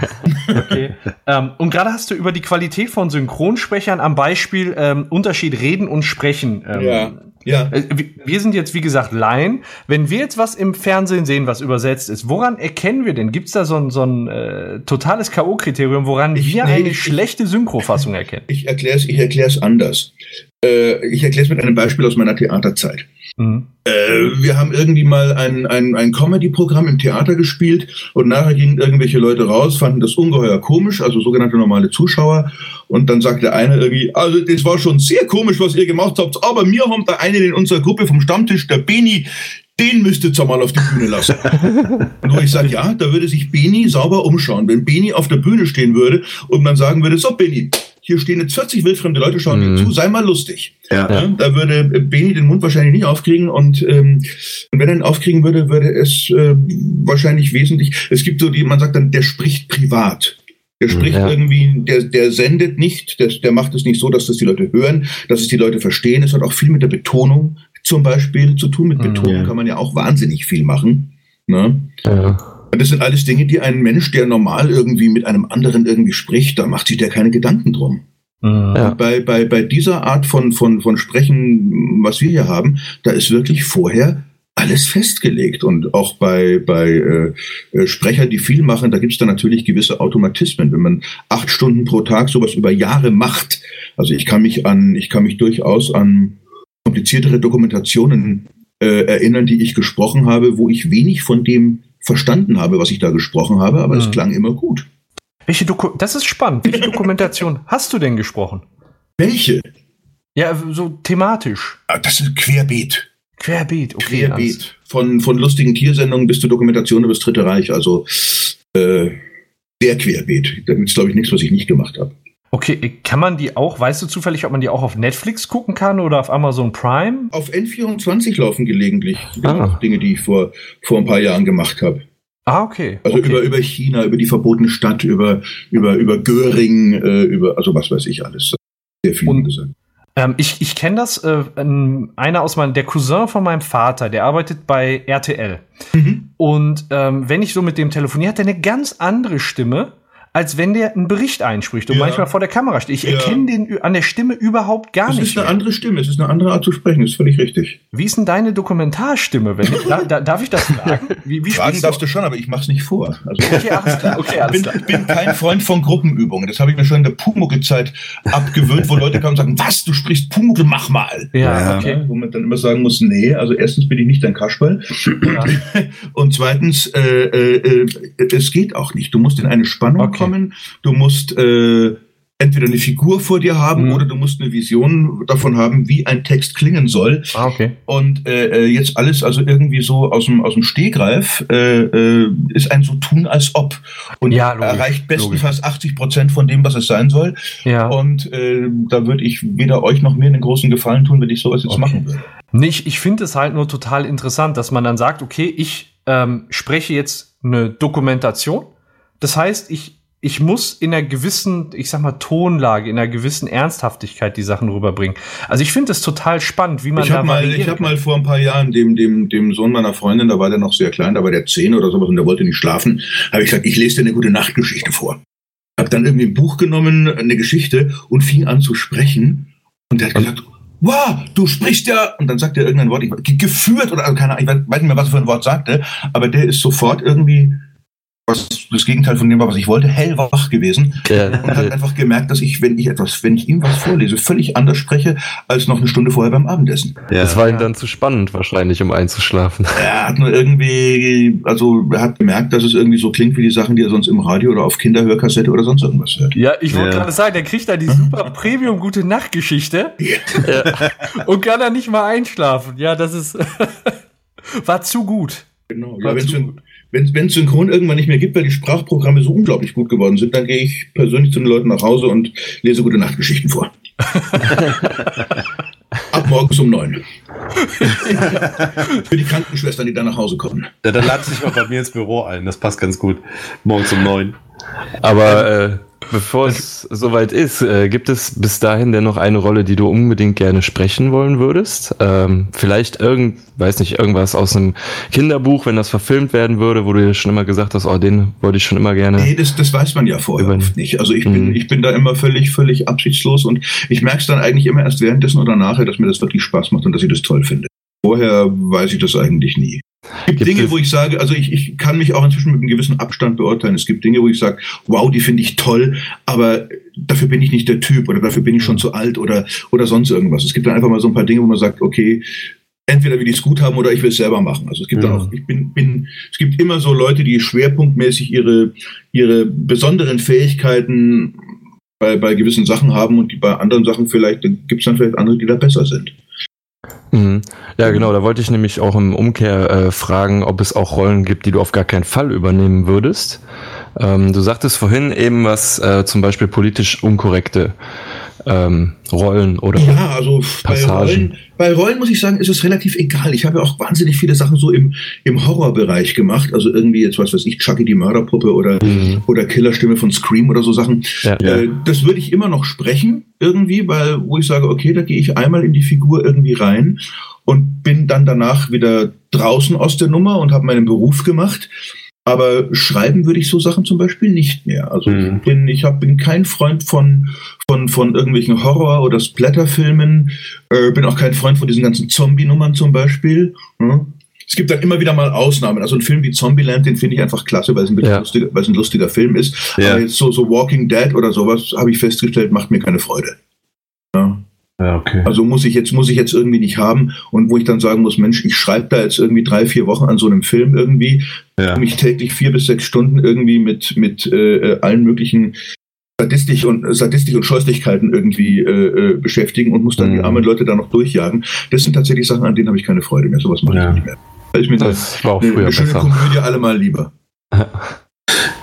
Okay. ähm, und gerade hast du über die Qualität von Synchronsprechern am Beispiel ähm, Unterschied Reden und Sprechen. Ähm, Ja. Äh, wir- Wir sind jetzt, wie gesagt, Laien. Wenn wir jetzt was im Fernsehen sehen, was übersetzt ist, woran erkennen wir denn? Gibt es da so ein, so ein äh, totales K.O.-Kriterium, woran Ich- wir nee, eine ich- schlechte Synchrofassung erkennen? Ich erkläre es ich erklär's anders. Äh, ich erkläre es mit einem Beispiel aus meiner Theaterzeit. Mhm. Äh, wir haben irgendwie mal ein, ein, ein Comedy-Programm im Theater gespielt und nachher gingen irgendwelche Leute raus, fanden das ungeheuer komisch, also sogenannte normale Zuschauer. Und dann sagte einer irgendwie, also das war schon sehr komisch, was ihr gemacht habt, aber wir haben da einen in unserer Gruppe vom Stammtisch, der Beni, den müsstet ihr mal auf die Bühne lassen. und wo ich sage, ja, da würde sich Beni sauber umschauen. Wenn Beni auf der Bühne stehen würde und man sagen würde, so Beni, hier stehen jetzt 40 wildfremde Leute, schauen mhm. dir zu, sei mal lustig. Ja. ja. da würde Beni den Mund wahrscheinlich nicht aufkriegen und, ähm, und wenn er ihn aufkriegen würde, würde es äh, wahrscheinlich wesentlich, es gibt so die, man sagt dann, der spricht privat. Der spricht ja. irgendwie, der, der sendet nicht, der, der macht es nicht so, dass das die Leute hören, dass es die Leute verstehen. Es hat auch viel mit der Betonung zum Beispiel zu tun. Mit mhm. Betonung ja. kann man ja auch wahnsinnig viel machen. Ne? Ja. Das sind alles Dinge, die ein Mensch, der normal irgendwie mit einem anderen irgendwie spricht, da macht sich der keine Gedanken drum. Mhm. Ja. Bei, bei, bei dieser Art von, von, von Sprechen, was wir hier haben, da ist wirklich vorher alles festgelegt. Und auch bei, bei äh, äh Sprecher, die viel machen, da gibt es da natürlich gewisse Automatismen. Wenn man acht Stunden pro Tag sowas über Jahre macht, also ich kann mich an, ich kann mich durchaus an kompliziertere Dokumentationen äh, erinnern, die ich gesprochen habe, wo ich wenig von dem verstanden habe, was ich da gesprochen habe, aber es mhm. klang immer gut. Welche Doku das ist spannend. Welche Dokumentation hast du denn gesprochen? Welche? Ja, so thematisch. Ah, das ist querbeet. Querbeet, okay. Querbeet. Von, von lustigen Tiersendungen bis zur Dokumentation über das Dritte Reich. Also äh, der Querbeet. Da gibt es, glaube ich, nichts, was ich nicht gemacht habe. Okay, kann man die auch, weißt du zufällig, ob man die auch auf Netflix gucken kann oder auf Amazon Prime? Auf N24 laufen gelegentlich ah. Dinge, die ich vor, vor ein paar Jahren gemacht habe. Ah, okay. Also okay. über, über China, über die verbotene Stadt, über, über, über Göring, äh, über, also was weiß ich alles. Sehr viel Und, gesagt. Ähm, ich ich kenne das, äh, einer aus meinem, der Cousin von meinem Vater, der arbeitet bei RTL. Mhm. Und ähm, wenn ich so mit dem telefoniere, hat er eine ganz andere Stimme als wenn der einen Bericht einspricht und ja. manchmal vor der Kamera steht. Ich ja. erkenne den an der Stimme überhaupt gar nicht. Es ist eine mehr. andere Stimme, es ist eine andere Art zu sprechen, das ist völlig richtig. Wie ist denn deine Dokumentarstimme? Wenn ich, da, da, darf ich das fragen? Wie, wie fragen darfst du schon, aber ich mach's nicht vor. Also, okay, alles klar. Okay, alles klar. Ich bin, bin kein Freund von Gruppenübungen. Das habe ich mir schon in der Pumuckl-Zeit abgewöhnt, wo Leute kommen und sagen, was, du sprichst Pumuckl, mach mal. Ja, okay. Wo man dann immer sagen muss, nee, also erstens bin ich nicht dein Kasperl. Ja. Und zweitens, äh, äh, äh, es geht auch nicht. Du musst in eine Spannung okay. Kommen. Du musst äh, entweder eine Figur vor dir haben mhm. oder du musst eine Vision davon haben, wie ein Text klingen soll. Ah, okay. Und äh, äh jetzt alles also irgendwie so aus dem, aus dem Stehgreif äh, äh, ist ein so tun als ob und ja, logisch, erreicht bestenfalls logisch. 80 Prozent von dem, was es sein soll. Ja. Und äh, da würde ich weder euch noch mir einen großen Gefallen tun, wenn ich sowas jetzt okay. machen würde. Nicht, ich finde es halt nur total interessant, dass man dann sagt, okay, ich ähm, spreche jetzt eine Dokumentation. Das heißt, ich ich muss in einer gewissen, ich sag mal, Tonlage, in einer gewissen Ernsthaftigkeit die Sachen rüberbringen. Also ich finde es total spannend, wie man ich hab da mal, Ich habe mal vor ein paar Jahren dem, dem, dem Sohn meiner Freundin, da war der noch sehr klein, da war der zehn oder sowas und der wollte nicht schlafen, habe ich gesagt, ich lese dir eine gute Nachtgeschichte vor. Habe dann irgendwie ein Buch genommen, eine Geschichte und fing an zu sprechen und der hat gesagt, wow, du sprichst ja, und dann sagt er irgendein Wort, ich, geführt oder keine Ahnung, ich weiß nicht mehr, was er für ein Wort sagte, aber der ist sofort irgendwie was das Gegenteil von dem war, was ich wollte, hellwach gewesen ja. und hat einfach gemerkt, dass ich, wenn ich etwas, wenn ich ihm was vorlese, völlig anders spreche als noch eine Stunde vorher beim Abendessen. Ja. Das war ihm dann zu spannend wahrscheinlich, um einzuschlafen. Er hat nur irgendwie, also er hat gemerkt, dass es irgendwie so klingt wie die Sachen, die er sonst im Radio oder auf Kinderhörkassette oder sonst irgendwas hört. Ja, ich wollte ja. gerade sagen, der kriegt da die super Premium gute Nachtgeschichte ja. und kann dann nicht mal einschlafen. Ja, das ist war zu gut. Genau, ja, wenn es wenn es Synchron irgendwann nicht mehr gibt, weil die Sprachprogramme so unglaublich gut geworden sind, dann gehe ich persönlich zu den Leuten nach Hause und lese gute Nachtgeschichten vor. Ab morgens um neun. Für die Krankenschwestern, die dann nach Hause kommen. Ja, dann lade ich mal bei mir ins Büro ein. Das passt ganz gut. Morgens um neun. Aber äh, Bevor es soweit ist, äh, gibt es bis dahin denn noch eine Rolle, die du unbedingt gerne sprechen wollen würdest? Ähm, vielleicht irgend, weiß nicht, irgendwas aus einem Kinderbuch, wenn das verfilmt werden würde, wo du dir schon immer gesagt hast, oh, den wollte ich schon immer gerne. Nee, das, das weiß man ja vorher oft nicht. Also ich bin, mhm. ich bin da immer völlig, völlig absichtslos und ich merke es dann eigentlich immer erst währenddessen oder nachher, dass mir das wirklich Spaß macht und dass ich das toll finde. Vorher weiß ich das eigentlich nie. Es gibt, gibt Dinge, wo ich sage, also ich, ich kann mich auch inzwischen mit einem gewissen Abstand beurteilen. Es gibt Dinge, wo ich sage, wow, die finde ich toll, aber dafür bin ich nicht der Typ oder dafür bin ich schon zu alt oder, oder sonst irgendwas. Es gibt dann einfach mal so ein paar Dinge, wo man sagt, okay, entweder will ich es gut haben oder ich will es selber machen. Also es gibt ja. dann auch, ich bin, bin, es gibt immer so Leute, die schwerpunktmäßig ihre, ihre besonderen Fähigkeiten bei, bei gewissen Sachen haben und die bei anderen Sachen vielleicht, gibt es dann vielleicht andere, die da besser sind. Mhm. Ja, genau, da wollte ich nämlich auch im Umkehr äh, fragen, ob es auch Rollen gibt, die du auf gar keinen Fall übernehmen würdest. Ähm, du sagtest vorhin eben was, äh, zum Beispiel politisch unkorrekte ähm, Rollen oder Ja, also bei Rollen, bei Rollen muss ich sagen, ist es relativ egal. Ich habe ja auch wahnsinnig viele Sachen so im, im Horrorbereich gemacht. Also irgendwie jetzt, was weiß ich, Chucky die Mörderpuppe oder, mhm. oder Killerstimme von Scream oder so Sachen. Ja, äh, Das würde ich immer noch sprechen irgendwie, weil wo ich sage, okay, da gehe ich einmal in die Figur irgendwie rein und bin dann danach wieder draußen aus der Nummer und habe meinen Beruf gemacht. Aber schreiben würde ich so Sachen zum Beispiel nicht mehr. Also mhm. bin, ich hab, bin kein Freund von, von, von irgendwelchen Horror- oder Splatterfilmen. Äh, bin auch kein Freund von diesen ganzen Zombie-Nummern zum Beispiel. Hm? Es gibt dann immer wieder mal Ausnahmen. Also ein Film wie Zombieland, den finde ich einfach klasse, weil es ein, ja. lustiger, weil es ein lustiger Film ist. Ja. Aber jetzt so, so Walking Dead oder sowas, habe ich festgestellt, macht mir keine Freude. Ja. Ja, okay. Also muss ich jetzt, muss ich jetzt irgendwie nicht haben. Und wo ich dann sagen muss, Mensch, ich schreibe da jetzt irgendwie drei, vier Wochen an so einem Film irgendwie, ja. mich täglich vier bis sechs Stunden irgendwie mit, mit äh, allen möglichen Sadistik und Sadistik und Scheußlichkeiten irgendwie äh, äh, beschäftigen und muss dann mhm. die armen Leute da noch durchjagen. Das sind tatsächlich Sachen, an denen habe ich keine Freude mehr. Sowas mache ja. ich nicht mehr. Da ist mir das, das war auch früher eine schöne besser. Komödie allemal lieber.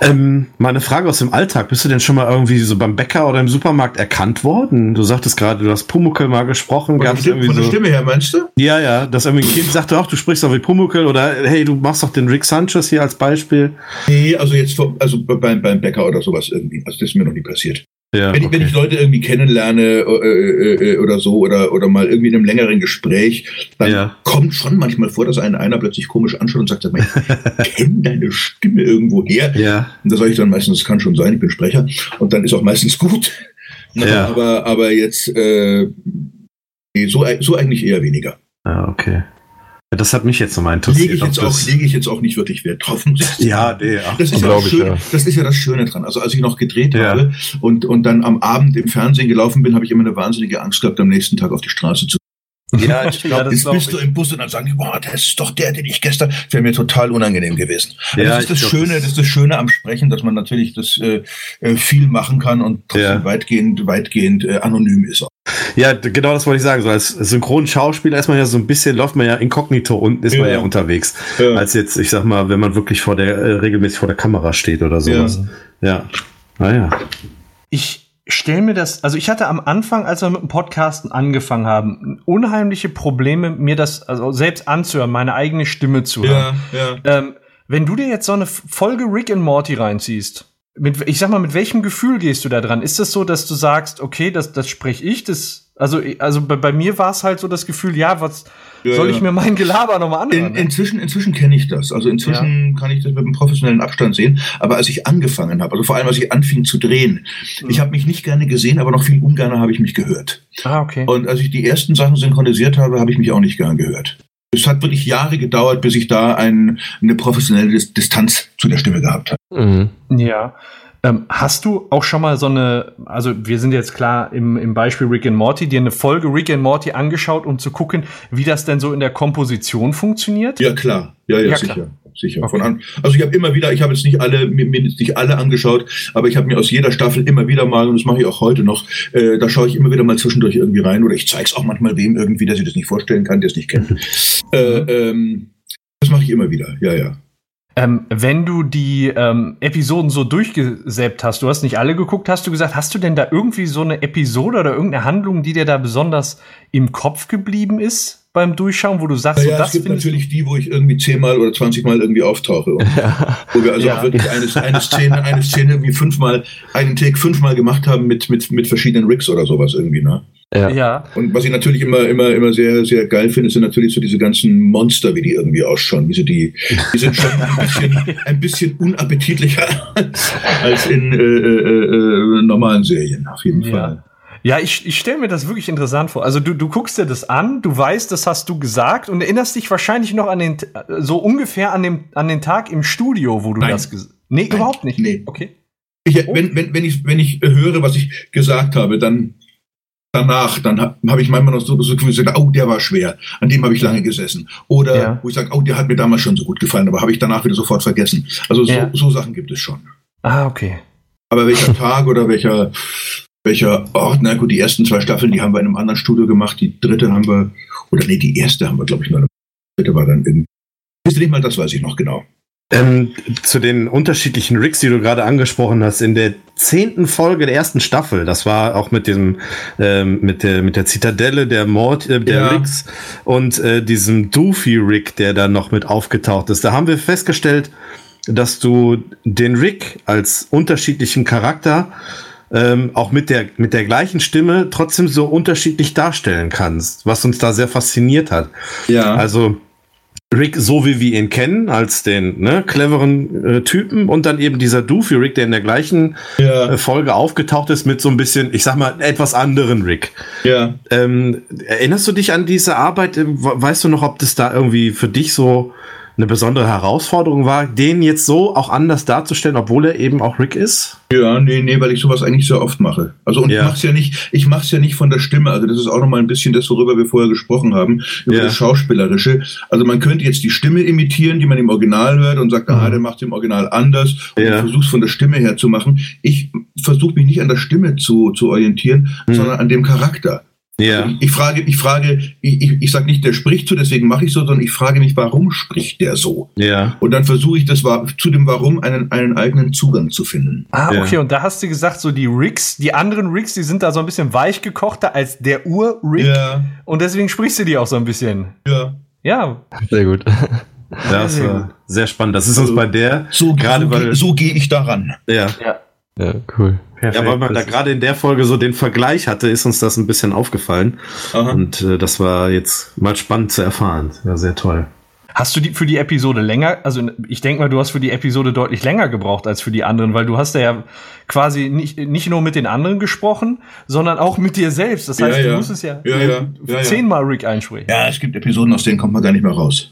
Ähm, mal eine Frage aus dem Alltag. Bist du denn schon mal irgendwie so beim Bäcker oder im Supermarkt erkannt worden? Du sagtest gerade, du hast Pumuckel mal gesprochen. Von, Stimme, von der Stimme her, meinst du? Ja, ja. Dass irgendwie ein Kind sagte, ach, du sprichst doch wie Pumuckel oder hey, du machst doch den Rick Sanchez hier als Beispiel. Nee, also jetzt also beim, beim Bäcker oder sowas irgendwie. Also das ist mir noch nie passiert. Ja, wenn, ich, okay. wenn ich Leute irgendwie kennenlerne äh, äh, äh, oder so oder, oder mal irgendwie in einem längeren Gespräch, dann ja. kommt schon manchmal vor, dass einen einer plötzlich komisch anschaut und sagt, ich kenne deine Stimme irgendwo her. Ja. Und da sage ich dann meistens, das kann schon sein, ich bin Sprecher. Und dann ist auch meistens gut. Ja. Aber, aber jetzt äh, so, so eigentlich eher weniger. Ah, okay. Das hat mich jetzt nochmal interessiert. Lege ich, jetzt auch, lege ich jetzt auch nicht wirklich Wert drauf. Ja, nee, ach, das, ist ja das, Schöne, ja. das ist ja das Schöne dran. Also als ich noch gedreht ja. habe und, und dann am Abend im Fernsehen gelaufen bin, habe ich immer eine wahnsinnige Angst gehabt, am nächsten Tag auf die Straße zu ja, ich glaube, jetzt bist du im Bus und dann sagen die, boah, das ist doch der, den ich gestern, das wäre mir total unangenehm gewesen. Also ja, das ist das glaub, Schöne, das ist das Schöne am Sprechen, dass man natürlich das äh, äh viel machen kann und trotzdem ja. weitgehend, weitgehend äh, anonym ist. Ja, genau das wollte ich sagen. So als Synchronschauspieler ist man ja so ein bisschen, läuft man ja inkognito und ist ja. man ja unterwegs. Ja. Als jetzt, ich sag mal, wenn man wirklich vor der, äh, regelmäßig vor der Kamera steht oder sowas. Ja. ja. Naja. Ich, stell mir das, also ich hatte am Anfang, als wir mit dem Podcasten angefangen haben, unheimliche Probleme, mir das also selbst anzuhören, meine eigene Stimme zu hören. Ja, ja. Ähm, wenn du dir jetzt so eine Folge Rick and Morty reinziehst, mit, ich sag mal, mit welchem Gefühl gehst du da dran? Ist das so, dass du sagst, okay, das, das spreche ich, das, also, also bei, bei mir war es halt so das Gefühl, ja, was, ja, soll ich mir mein Gelaber nochmal anhören? In, inzwischen inzwischen kenne ich das. Also inzwischen ja. kann ich das mit einem professionellen Abstand sehen. Aber als ich angefangen habe, also vor allem als ich anfing zu drehen, mhm. ich habe mich nicht gerne gesehen, aber noch viel ungerner habe ich mich gehört. Ah, okay. Und als ich die ersten Sachen synchronisiert habe, habe ich mich auch nicht gern gehört. Es hat wirklich Jahre gedauert, bis ich da ein, eine professionelle Distanz zu der Stimme gehabt habe. Mhm. Ja. Ähm, hast du auch schon mal so eine, also wir sind jetzt klar im, im Beispiel Rick and Morty, dir eine Folge Rick and Morty angeschaut, um zu gucken, wie das denn so in der Komposition funktioniert? Ja, klar. Ja, ja, ja sicher. Klar. Sicher. Okay. Von an. Also ich habe immer wieder, ich habe jetzt nicht alle, mir, mir nicht alle angeschaut, aber ich habe mir aus jeder Staffel immer wieder mal, und das mache ich auch heute noch, äh, da schaue ich immer wieder mal zwischendurch irgendwie rein oder ich zeige es auch manchmal wem irgendwie, der sich das nicht vorstellen kann, der es nicht kennt. äh, ähm, das mache ich immer wieder, ja, ja. Ähm, wenn du die ähm, Episoden so durchgesäppt hast, du hast nicht alle geguckt, hast du gesagt, hast du denn da irgendwie so eine Episode oder irgendeine Handlung, die dir da besonders im Kopf geblieben ist beim Durchschauen, wo du sagst, ja, so, das es gibt natürlich die, wo ich irgendwie zehnmal oder zwanzigmal irgendwie auftauche. Und, ja. Wo wir also ja. auch wirklich eine, eine Szene, eine Szene irgendwie fünfmal, einen Take fünfmal gemacht haben mit, mit, mit verschiedenen Rigs oder sowas irgendwie, ne? Ja. ja. Und was ich natürlich immer, immer, immer sehr, sehr geil finde, sind natürlich so diese ganzen Monster, wie die irgendwie ausschauen. Wie sie die, die sind schon ein bisschen, ein bisschen unappetitlicher als in äh, äh, äh, normalen Serien, auf jeden Fall. Ja, ich, ich stelle mir das wirklich interessant vor. Also du, du guckst dir das an, du weißt, das hast du gesagt und erinnerst dich wahrscheinlich noch an den, so ungefähr an, dem, an den Tag im Studio, wo du Nein. das gesagt Nee, Nein. überhaupt nicht. Nee. Okay. Ich, wenn, wenn, wenn, ich, wenn ich höre, was ich gesagt habe, dann danach, dann habe hab ich manchmal noch so Gefühl, gesagt, oh, der war schwer, an dem habe ich lange gesessen. Oder Ja. wo ich sage, oh, der hat mir damals schon so gut gefallen, aber habe ich danach wieder sofort vergessen. Also so, Ja. so Sachen gibt es schon. Ah, okay. Aber welcher Tag oder welcher, welcher Ort, na gut, die ersten zwei Staffeln, die haben wir in einem anderen Studio gemacht, die dritte haben wir, oder nee, die erste haben wir, glaube ich, nur, die dritte war dann irgendwie, wisst ihr nicht mal, das weiß ich noch genau. Ähm, zu den unterschiedlichen Ricks, die du gerade angesprochen hast, in der zehnten Folge der ersten Staffel, das war auch mit dem ähm, mit der mit der Zitadelle der Mord äh, der Ja. Ricks und äh, diesem Doofy Rick, der da noch mit aufgetaucht ist. Da haben wir festgestellt, dass du den Rick als unterschiedlichen Charakter ähm, auch mit der mit der gleichen Stimme trotzdem so unterschiedlich darstellen kannst, was uns da sehr fasziniert hat. Ja. Also Rick, so wie wir ihn kennen, als den ne, cleveren äh, Typen und dann eben dieser Doofy Rick, der in der gleichen ja, äh, Folge aufgetaucht ist mit so ein bisschen, ich sag mal, etwas anderen Rick. ja. Ähm, erinnerst du dich an diese Arbeit? Äh, we- Weißt du noch, ob das da irgendwie für dich so eine besondere Herausforderung war, den jetzt so auch anders darzustellen, obwohl er eben auch Rick ist? Ja, nee, nee, weil ich sowas eigentlich sehr oft mache. Also und Ja. ich mach's ja nicht, ich mach's ja nicht von der Stimme. Also das ist auch noch mal ein bisschen das, worüber wir vorher gesprochen haben, über Ja. das Schauspielerische. Also man könnte jetzt die Stimme imitieren, die man im Original hört und sagt, ah, der macht im Original anders und. Ja. versuch's von der Stimme her zu machen. Ich versuche mich nicht an der Stimme zu, zu orientieren, Mhm. sondern an dem Charakter. Ja. Ich, ich frage, ich frage, ich, ich, ich sage nicht, der spricht so, deswegen mache ich so, sondern ich frage mich, warum spricht der so? Ja. Und dann versuche ich das zu dem Warum einen, einen eigenen Zugang zu finden. Ah, Ja. okay. Und da hast du gesagt, so die Ricks, die anderen Ricks, die sind da so ein bisschen weich gekochter als der Ur-Rick. Ja, Und deswegen sprichst du die auch so ein bisschen. ja. Ja. Sehr gut. Das Sehr war sehr spannend. Das ist uns bei der So, gerade so, so gehe ich daran. ja. Ja. Ja, cool. Ja, weil man da gerade in der Folge so den Vergleich hatte, ist uns das ein bisschen aufgefallen. Aha. Und äh, das war jetzt mal spannend zu erfahren. Ja, sehr toll. Hast du die für die Episode länger, also ich denke mal, du hast für die Episode deutlich länger gebraucht als für die anderen, weil du hast ja quasi nicht, nicht nur mit den anderen gesprochen, sondern auch mit dir selbst. Das Ja, heißt, du ja. musstest ja, Ja, ja. Ja, ja. zehnmal Rick einsprechen. Ja, es gibt Episoden, aus denen kommt man gar nicht mehr raus.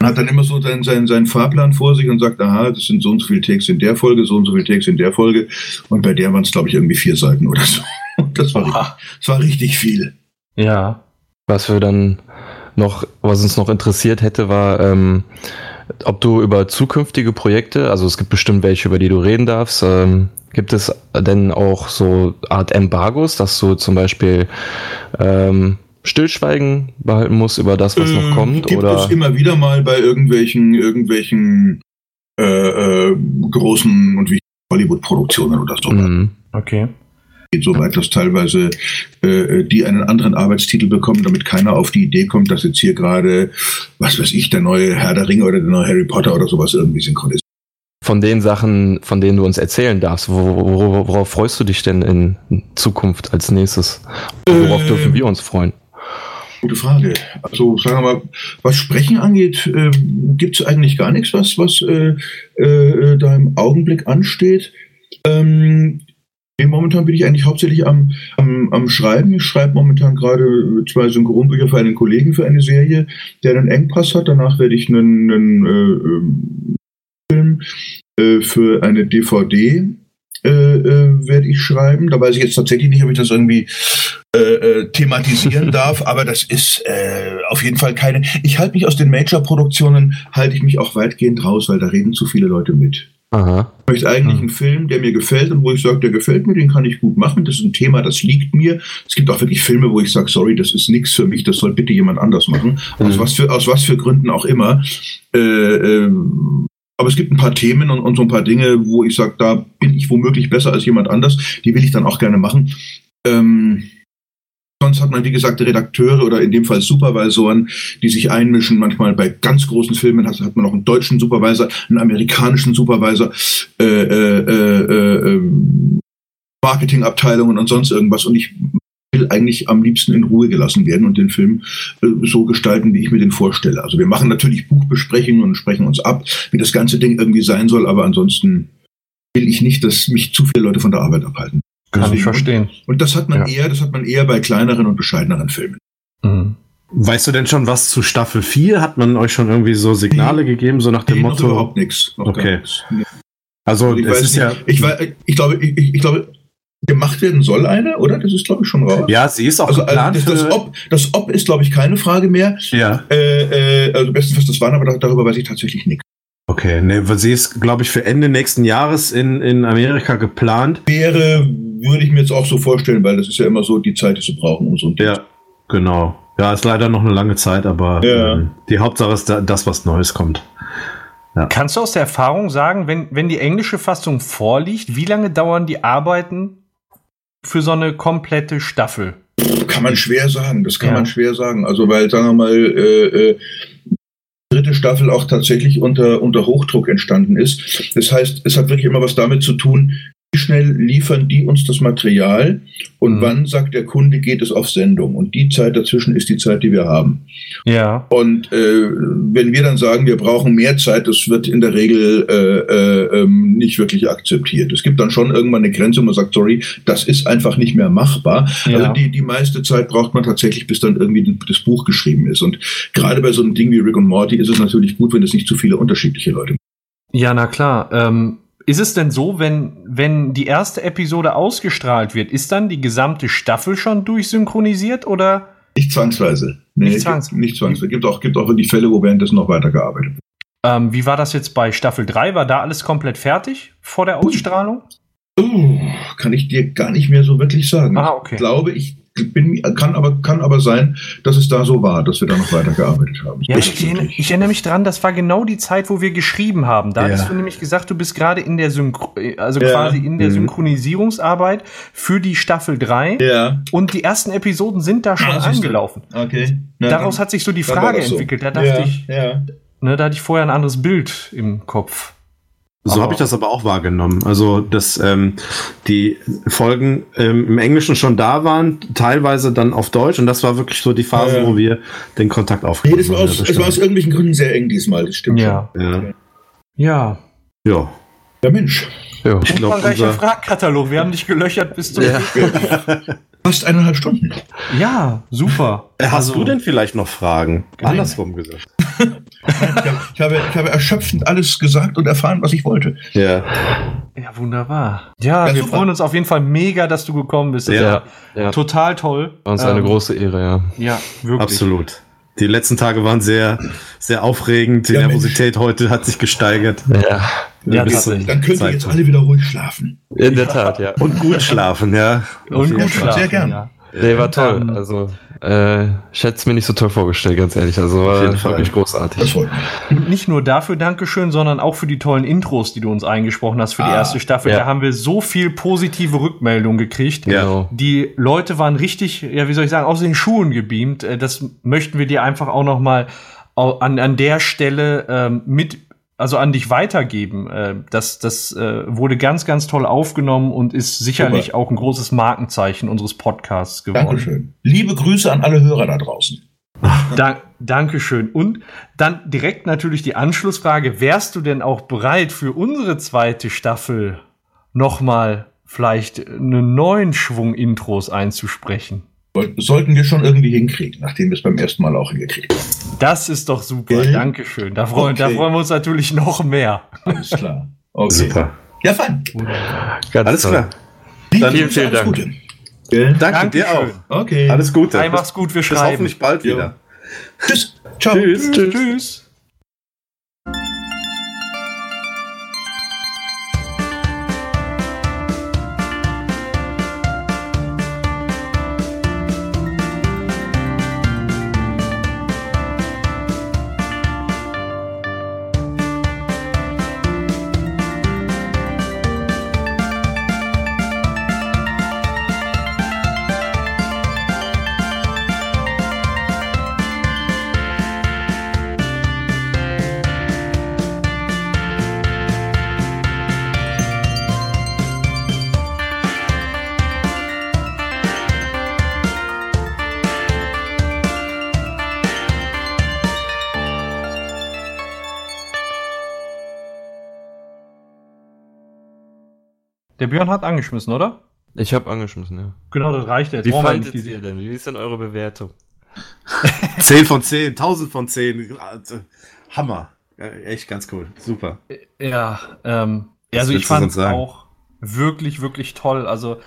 Man hat dann immer so seinen, seinen, seinen Fahrplan vor sich und sagt, aha, das sind so und so viele Takes in der Folge, so und so viele Takes in der Folge. Und bei der waren es, glaube ich, irgendwie vier Seiten oder so. Das war, richtig, das war richtig viel. Ja. Was wir dann noch, was uns noch interessiert hätte, war, ähm, ob du über zukünftige Projekte, also es gibt bestimmt welche, über die du reden darfst, ähm, gibt es denn auch so Art Embargos, dass du zum Beispiel ähm, Stillschweigen behalten musst über das, was noch Ähm, kommt? Gibt oder es immer wieder mal bei irgendwelchen, irgendwelchen äh, äh, großen und wichtigen Hollywood-Produktionen oder so. Mhm. Okay. geht so weit, dass teilweise äh, die einen anderen Arbeitstitel bekommen, damit keiner auf die Idee kommt, dass jetzt hier gerade, was weiß ich, der neue Herr der Ringe oder der neue Harry Potter oder sowas irgendwie synchronisiert. von den Sachen, von denen du uns erzählen darfst, wo, wo, worauf freust du dich denn in Zukunft als nächstes? Worauf Ähm, dürfen wir uns freuen? Gute Frage. Also sagen wir mal, was Sprechen angeht, äh, gibt es eigentlich gar nichts, was, was äh, äh, da im Augenblick ansteht. Ähm, momentan bin ich eigentlich hauptsächlich am, am, am Schreiben. Ich schreibe momentan gerade zwei Synchronbücher für einen Kollegen für eine Serie, der einen Engpass hat. Danach werde ich einen, einen äh, ähm, Film äh, für eine DVD äh, äh, werde ich schreiben. Da weiß ich jetzt tatsächlich nicht, ob ich das irgendwie äh, äh, thematisieren darf, aber das ist äh, auf jeden Fall keine. Ich halte mich aus den Major-Produktionen, halte ich mich auch weitgehend raus, weil da reden zu viele Leute mit. Aha. Ich möchte eigentlich Hm. einen Film, der mir gefällt und wo ich sage, der gefällt mir, den kann ich gut machen. Das ist ein Thema, das liegt mir. Es gibt auch wirklich Filme, wo ich sage, sorry, das ist nichts für mich, das soll bitte jemand anders machen. Aus, Mhm. was, für, aus was für Gründen auch immer. Äh, ähm, aber es gibt ein paar Themen und, und so ein paar Dinge, wo ich sage, da bin ich womöglich besser als jemand anders. Die will ich dann auch gerne machen. Ähm, sonst hat man, wie gesagt, Redakteure oder in dem Fall Supervisoren, die sich einmischen. Manchmal bei ganz großen Filmen hat, hat man noch einen deutschen Supervisor, einen amerikanischen Supervisor, äh, äh, äh, äh, ähm, Marketingabteilungen und sonst irgendwas. Und ich will eigentlich am liebsten in Ruhe gelassen werden und den Film äh, so gestalten, wie ich mir den vorstelle. Also wir machen natürlich Buchbesprechungen und sprechen uns ab, wie das ganze Ding irgendwie sein soll, aber ansonsten will ich nicht, dass mich zu viele Leute von der Arbeit abhalten. Kann ich Deswegen- verstehen. Und das hat man Ja. eher, das hat man eher bei kleineren und bescheideneren Filmen. Mhm. Weißt du denn schon was zu Staffel 4? Hat man euch schon irgendwie so Signale gegeben, so nach dem Nee, noch Motto? überhaupt nichts. Noch Okay. nichts. Nee. Also, Ich es weiß ist ja, nicht. Ich, weiß, ich glaube, ich, ich ich glaube, gemacht werden soll eine, oder? Das ist, glaube ich, schon raus. ja, sie ist auch Also, also geplant das, das, für, Ob, das Ob ist, glaube ich, keine Frage mehr. ja. Äh, äh, also bestenfalls das waren, aber da- darüber weiß ich tatsächlich nichts. Okay, ne, weil sie ist, glaube ich, für Ende nächsten Jahres in, in Amerika geplant. Wäre, würde ich mir jetzt auch so vorstellen, weil das ist ja immer so die Zeit, die sie brauchen, um so ein Ding Ja, genau. Ja, ist leider noch eine lange Zeit, aber Ja. ähm, die Hauptsache ist da, das, was Neues kommt. Kannst du aus der Erfahrung sagen, wenn, wenn die englische Fassung vorliegt, wie lange dauern die Arbeiten für so eine komplette Staffel? Kann man schwer sagen, das kann Ja. man schwer sagen. Also, weil, sagen wir mal, äh, äh, die dritte Staffel auch tatsächlich unter, unter Hochdruck entstanden ist. Das heißt, es hat wirklich immer was damit zu tun, wie schnell liefern die uns das Material und Mhm. wann sagt der Kunde, geht es auf Sendung. Und die Zeit dazwischen ist die Zeit, die wir haben. Ja. Und äh, wenn wir dann sagen, wir brauchen mehr Zeit, das wird in der Regel äh, äh, ähm, nicht wirklich akzeptiert. Es gibt dann schon irgendwann eine Grenze, wo man sagt, sorry, das ist einfach nicht mehr machbar. Ja. Also die, die meiste Zeit braucht man tatsächlich, bis dann irgendwie das Buch geschrieben ist. Und gerade bei so einem Ding wie Rick und Morty ist es natürlich gut, wenn es nicht zu viele unterschiedliche Leute Ja, na klar. Ähm, ist es denn so, wenn, wenn die erste Episode ausgestrahlt wird, ist dann die gesamte Staffel schon durchsynchronisiert oder? Nicht zwangsweise. Nee, Nicht zwangs- Nicht zwangsweise. Gibt auch, gibt auch wirklich Fälle, wo währenddessen noch weitergearbeitet wird. Ähm, wie war das jetzt bei Staffel 3? War da alles komplett fertig vor der Ausstrahlung? Oh, kann ich dir gar nicht mehr so wirklich sagen. Ah, okay. Ich glaube, ich bin, kann aber, kann aber sein, dass es da so war, dass wir da noch weitergearbeitet haben. Ja, ich, erinnere, ich erinnere mich dran, das war genau die Zeit, wo wir geschrieben haben. Da Ja. hast du nämlich gesagt, du bist gerade in der Synchro also Ja. quasi in der Mhm. Synchronisierungsarbeit für die Staffel 3 ja, und die ersten Episoden sind da schon Ah, angelaufen. okay. Na, Daraus hat sich so die Frage so. entwickelt. Da dachte ich, ne, da hatte ich vorher ein anderes Bild im Kopf. So habe ich das aber auch wahrgenommen. Also, dass ähm, die Folgen ähm, im Englischen schon da waren, teilweise dann auf Deutsch. Und das war wirklich so die Phase, Ja, ja. wo wir den Kontakt aufgenommen haben. es war aus irgendwelchen Gründen sehr eng diesmal, das stimmt. Ja. ja. Ja. ja. Ja, Mensch. Ja. Ich glaube, Umfangreicher unser, Fragenkatalog. Wir haben dich gelöchert bis zum. Ja. Fast eineinhalb Stunden. ja, super. Äh, hast Also- du denn vielleicht noch Fragen? Nein. Andersrum gesagt. Ich habe, ich, habe, erschöpfend alles gesagt und erfahren, was ich wollte. Ja. Ja, wunderbar. Ja, Ja, wir super. freuen uns auf jeden Fall mega, dass du gekommen bist. Das Ja. Ja. Total toll. War uns eine Ähm, große Ehre, ja. Ja, wirklich. Absolut. Die letzten Tage waren sehr, sehr aufregend. Die Ja, Nervosität heute hat sich gesteigert. Ja, Ja, tatsächlich. Dann ihr Zeit jetzt alle wieder ruhig schlafen. in der Tat, ja. Und gut schlafen, ja. Und gut sehr schlafen, gern. Nee, war toll. Ähm, Also, äh, ich hätte es mir nicht so toll vorgestellt, ganz ehrlich. Also, war wirklich großartig. mich. Nicht nur dafür Dankeschön, sondern auch für die tollen Intros, die du uns eingesprochen hast für die Ah, erste Staffel. ja. Da haben wir so viel positive Rückmeldung gekriegt. Ja. Genau. Die Leute waren richtig, ja, wie soll ich sagen, aus den Schuhen gebeamt. Äh, Das möchten wir dir einfach auch noch mal an, an der Stelle ähm, mit, also an dich weitergeben. Äh, Das, das äh, wurde ganz, ganz toll aufgenommen und ist sicherlich Super. auch ein großes Markenzeichen unseres Podcasts geworden. Dankeschön. Liebe Grüße an alle Hörer da draußen. Dank, Dankeschön. Und dann direkt natürlich die Anschlussfrage: Wärst du denn auch bereit für unsere zweite Staffel nochmal vielleicht einen neuen Schwung Intros einzusprechen? Soll- Sollten wir schon irgendwie hinkriegen, nachdem wir es beim ersten Mal auch hingekriegt haben. Das ist doch super. Gell? Dankeschön. Da freuen, da Okay. freuen wir uns natürlich noch mehr. Alles klar. Okay. Super. Ja, fein. Ganz Alles toll. klar. Dann Grüße, vielen, vielen Dank. Gute. Gell? Danke dir Dankeschön. auch. Okay. Alles Gute. Hey, mach's gut, wir Bis schreiben. hoffentlich bald Jo. wieder. Tschüss. Ciao. Tschüss. Tschüss. Tschüss. Der Björn hat angeschmissen, oder? Ich habe angeschmissen, ja. Genau, das reicht jetzt. Wie Brauchen fandet diese- ihr denn? Wie ist denn eure Bewertung? 10 von 10, 1000 von 10. Also, Hammer. Echt ganz cool. Super. Ja, ähm, also ich fand es auch wirklich, wirklich toll. Also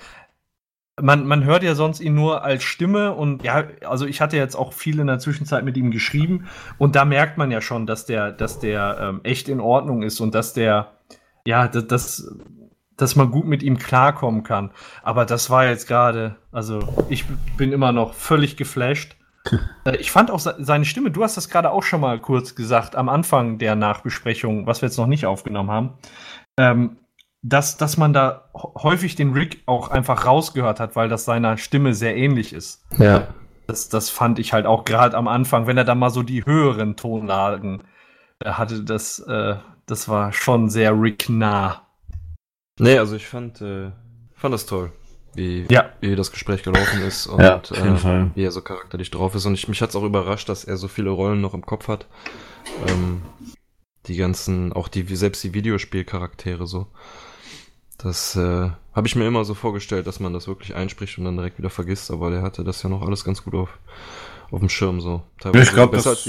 man, man hört ja sonst ihn nur als Stimme und ja, also ich hatte jetzt auch viel in der Zwischenzeit mit ihm geschrieben und da merkt man ja schon, dass der, dass der ähm, echt in Ordnung ist und dass der, ja, das, das, dass man gut mit ihm klarkommen kann. Aber das war jetzt gerade, also ich bin immer noch völlig geflasht. Äh, ich fand auch seine Stimme, du hast das gerade auch schon mal kurz gesagt, am Anfang der Nachbesprechung, was wir jetzt noch nicht aufgenommen haben. Ähm, dass, dass man da häufig den Rick auch einfach rausgehört hat, weil das seiner Stimme sehr ähnlich ist. Ja. Das, das fand ich halt auch gerade am Anfang, wenn er da mal so die höheren Tonlagen äh, hatte, das, äh, das war schon sehr Rick nah. Nee, also ich fand, äh, fand das toll, wie, ja. wie das Gespräch gelaufen ist und ja, äh, wie er so charakterlich drauf ist. Und ich, mich hat es auch überrascht, dass er so viele Rollen noch im Kopf hat. Ähm, die ganzen, auch die, selbst die Videospielcharaktere so. Das äh, habe ich mir immer so vorgestellt, dass man das wirklich einspricht und dann direkt wieder vergisst, aber der hatte das ja noch alles ganz gut auf, auf dem Schirm so. Teilweise ich glaube, das,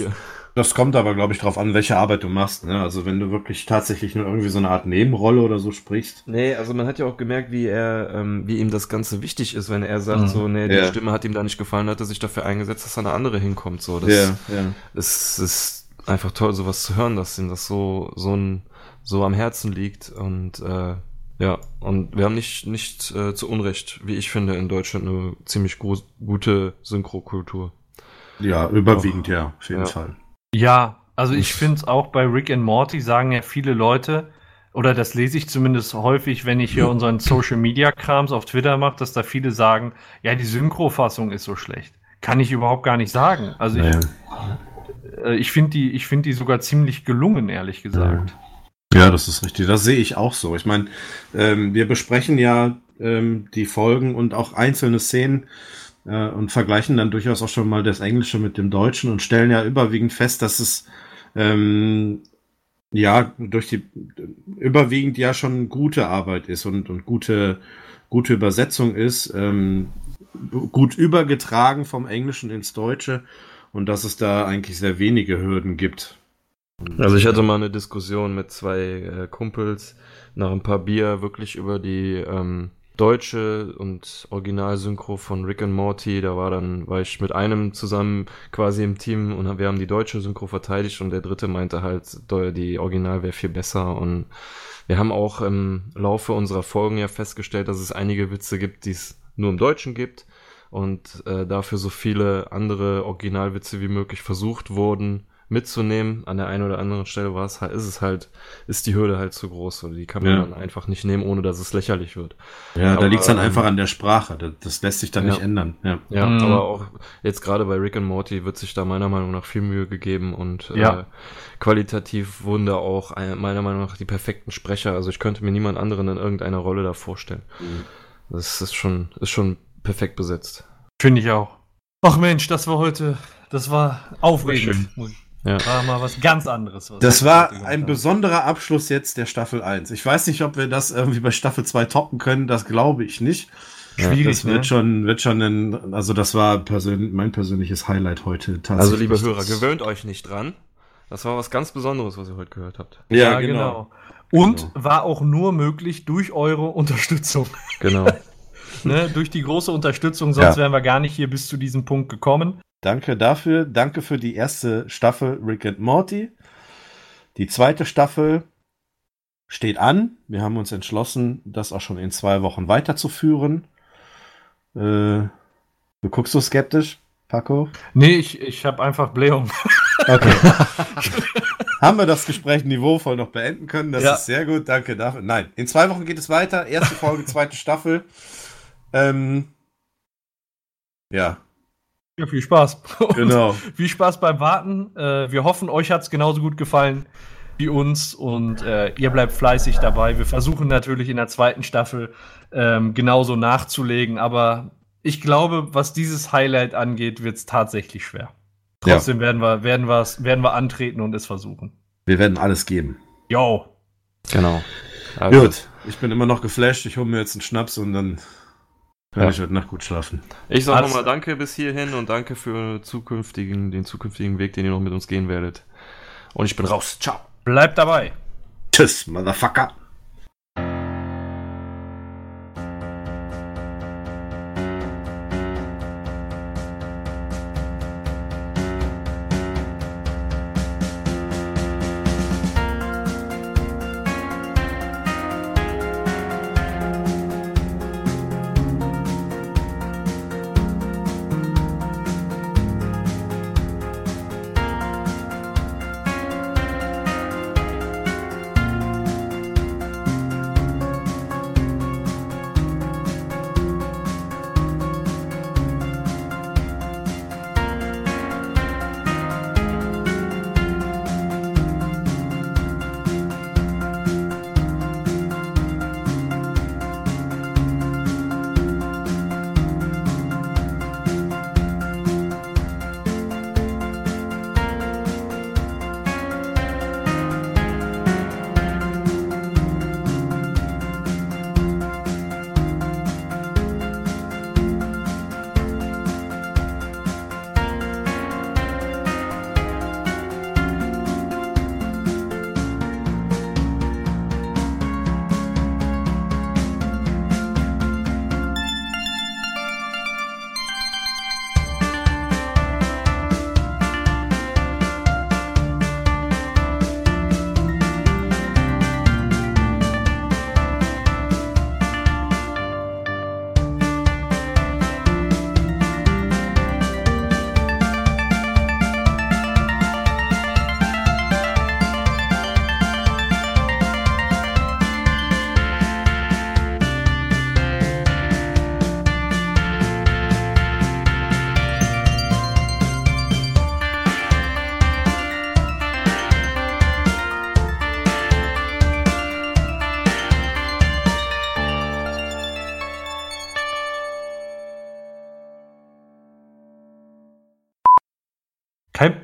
das kommt aber, glaube ich, darauf an, welche Arbeit du machst. Ne? Also wenn du wirklich tatsächlich nur irgendwie so eine Art Nebenrolle oder so sprichst. Nee, also man hat ja auch gemerkt, wie er, ähm, wie ihm das Ganze wichtig ist, wenn er sagt, mhm. so, nee, die ja. Stimme hat ihm da nicht gefallen, hat er sich dafür eingesetzt, dass eine andere hinkommt. So, das ja, ja. Es ist einfach toll, sowas zu hören, dass ihm das so, so ein, so am Herzen liegt und äh, ja, und wir haben nicht, nicht äh, zu Unrecht, wie ich finde, in Deutschland eine ziemlich gute Synchrokultur. Ja, überwiegend, oh. ja, auf jeden ja. Fall. Ja, also ich finde es auch bei Rick and Morty sagen ja viele Leute, oder das lese ich zumindest häufig, wenn ich hier unseren Social Media Krams auf Twitter mache, dass da viele sagen, ja, die Synchrofassung ist so schlecht. Kann ich überhaupt gar nicht sagen. Also ich, äh, ich finde die, ich finde die sogar ziemlich gelungen, ehrlich gesagt. Ja. Ja, das ist richtig. Das sehe ich auch so. Ich meine, ähm, wir besprechen ja ähm, die Folgen und auch einzelne Szenen äh, und vergleichen dann durchaus auch schon mal das Englische mit dem Deutschen und stellen ja überwiegend fest, dass es ähm, ja durch die überwiegend ja schon gute Arbeit ist und, und gute gute Übersetzung ist, ähm, gut übergetragen vom Englischen ins Deutsche und dass es da eigentlich sehr wenige Hürden gibt. Also ich hatte mal eine Diskussion mit zwei äh, Kumpels nach ein paar Bier wirklich über die ähm, deutsche und Originalsynchro von Rick and Morty. Da war dann, war ich mit einem zusammen quasi im Team und wir haben die deutsche Synchro verteidigt und der dritte meinte halt, die Original wäre viel besser und wir haben auch im Laufe unserer Folgen ja festgestellt, dass es einige Witze gibt, die es nur im Deutschen gibt und äh, dafür so viele andere Originalwitze wie möglich versucht wurden mitzunehmen. An der einen oder anderen Stelle war es halt, ist es halt, ist die Hürde halt zu groß oder die kann man ja. dann einfach nicht nehmen, ohne dass es lächerlich wird. Ja, aber, da liegt es dann ähm, einfach an der Sprache. Das, das lässt sich dann ja. nicht ändern. Ja, ja mhm. aber auch jetzt gerade bei Rick and Morty wird sich da meiner Meinung nach viel Mühe gegeben und ja. äh, qualitativ wurden da auch äh, meiner Meinung nach die perfekten Sprecher. Also ich könnte mir niemand anderen in irgendeiner Rolle da vorstellen. Mhm. Das ist schon, ist schon perfekt besetzt. Finde ich auch. Ach Mensch, das war heute, das war aufregend. Ja. War mal was ganz anderes. Was das war ein besonderer Abschluss jetzt der Staffel 1. Ich weiß nicht, ob wir das irgendwie bei Staffel 2 toppen können, das glaube ich nicht. Schwierig, das wird ne? schon, wird schon ein, also das war persön mein persönliches Highlight heute tatsächlich. Also liebe Hörer, gewöhnt euch nicht dran. Das war was ganz Besonderes, was ihr heute gehört habt. Ja, ja genau. genau. Und genau. war auch nur möglich durch eure Unterstützung. Genau. ne, durch die große Unterstützung, sonst ja. wären wir gar nicht hier bis zu diesem Punkt gekommen. Danke dafür. Danke für die erste Staffel Rick and Morty. Die zweite Staffel steht an. Wir haben uns entschlossen, das auch schon in zwei Wochen weiterzuführen. Äh, du guckst so skeptisch, Paco? Nee, ich, ich habe einfach Blähung. Okay. haben wir das Gespräch niveauvoll noch beenden können? Das ja. ist sehr gut. Danke dafür. Nein, in zwei Wochen geht es weiter. Erste Folge, zweite Staffel. Ähm, ja, ja, viel Spaß. Genau. viel Spaß beim Warten. Äh, wir hoffen, euch hat es genauso gut gefallen wie uns und äh, ihr bleibt fleißig dabei. Wir versuchen natürlich in der zweiten Staffel ähm, genauso nachzulegen, aber ich glaube, was dieses Highlight angeht, wird es tatsächlich schwer. Trotzdem ja. werden wir, werden, werden wir antreten und es versuchen. Wir werden alles geben. Jo. Genau. Also. Gut, ich bin immer noch geflasht. Ich hole mir jetzt einen Schnaps und dann ja. ich heute Nacht gut schlafen. Ich sage nochmal Danke bis hierhin und danke für zukünftigen, den zukünftigen Weg, den ihr noch mit uns gehen werdet. Und ich bin raus. Ciao. Bleibt dabei. Tschüss, Motherfucker.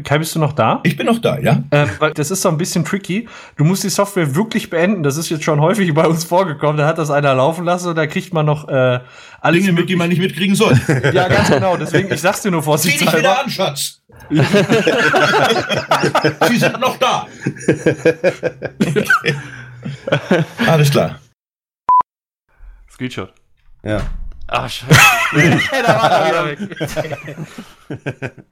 Kai, bist du noch da? Ich bin noch da, ja. Äh, weil das ist so ein bisschen tricky. Du musst die Software wirklich beenden. Das ist jetzt schon häufig bei uns vorgekommen. Da hat das einer laufen lassen und da kriegt man noch äh, alles Dinge mit, die man nicht mitkriegen soll. ja, ganz genau. Deswegen, ich sag's dir nur vorsichtshalber. Zieh dich wieder an, Schatz. Sie sind noch da. Alles klar. Screenshot. Ja. Ach, scheiße. da war er wieder weg.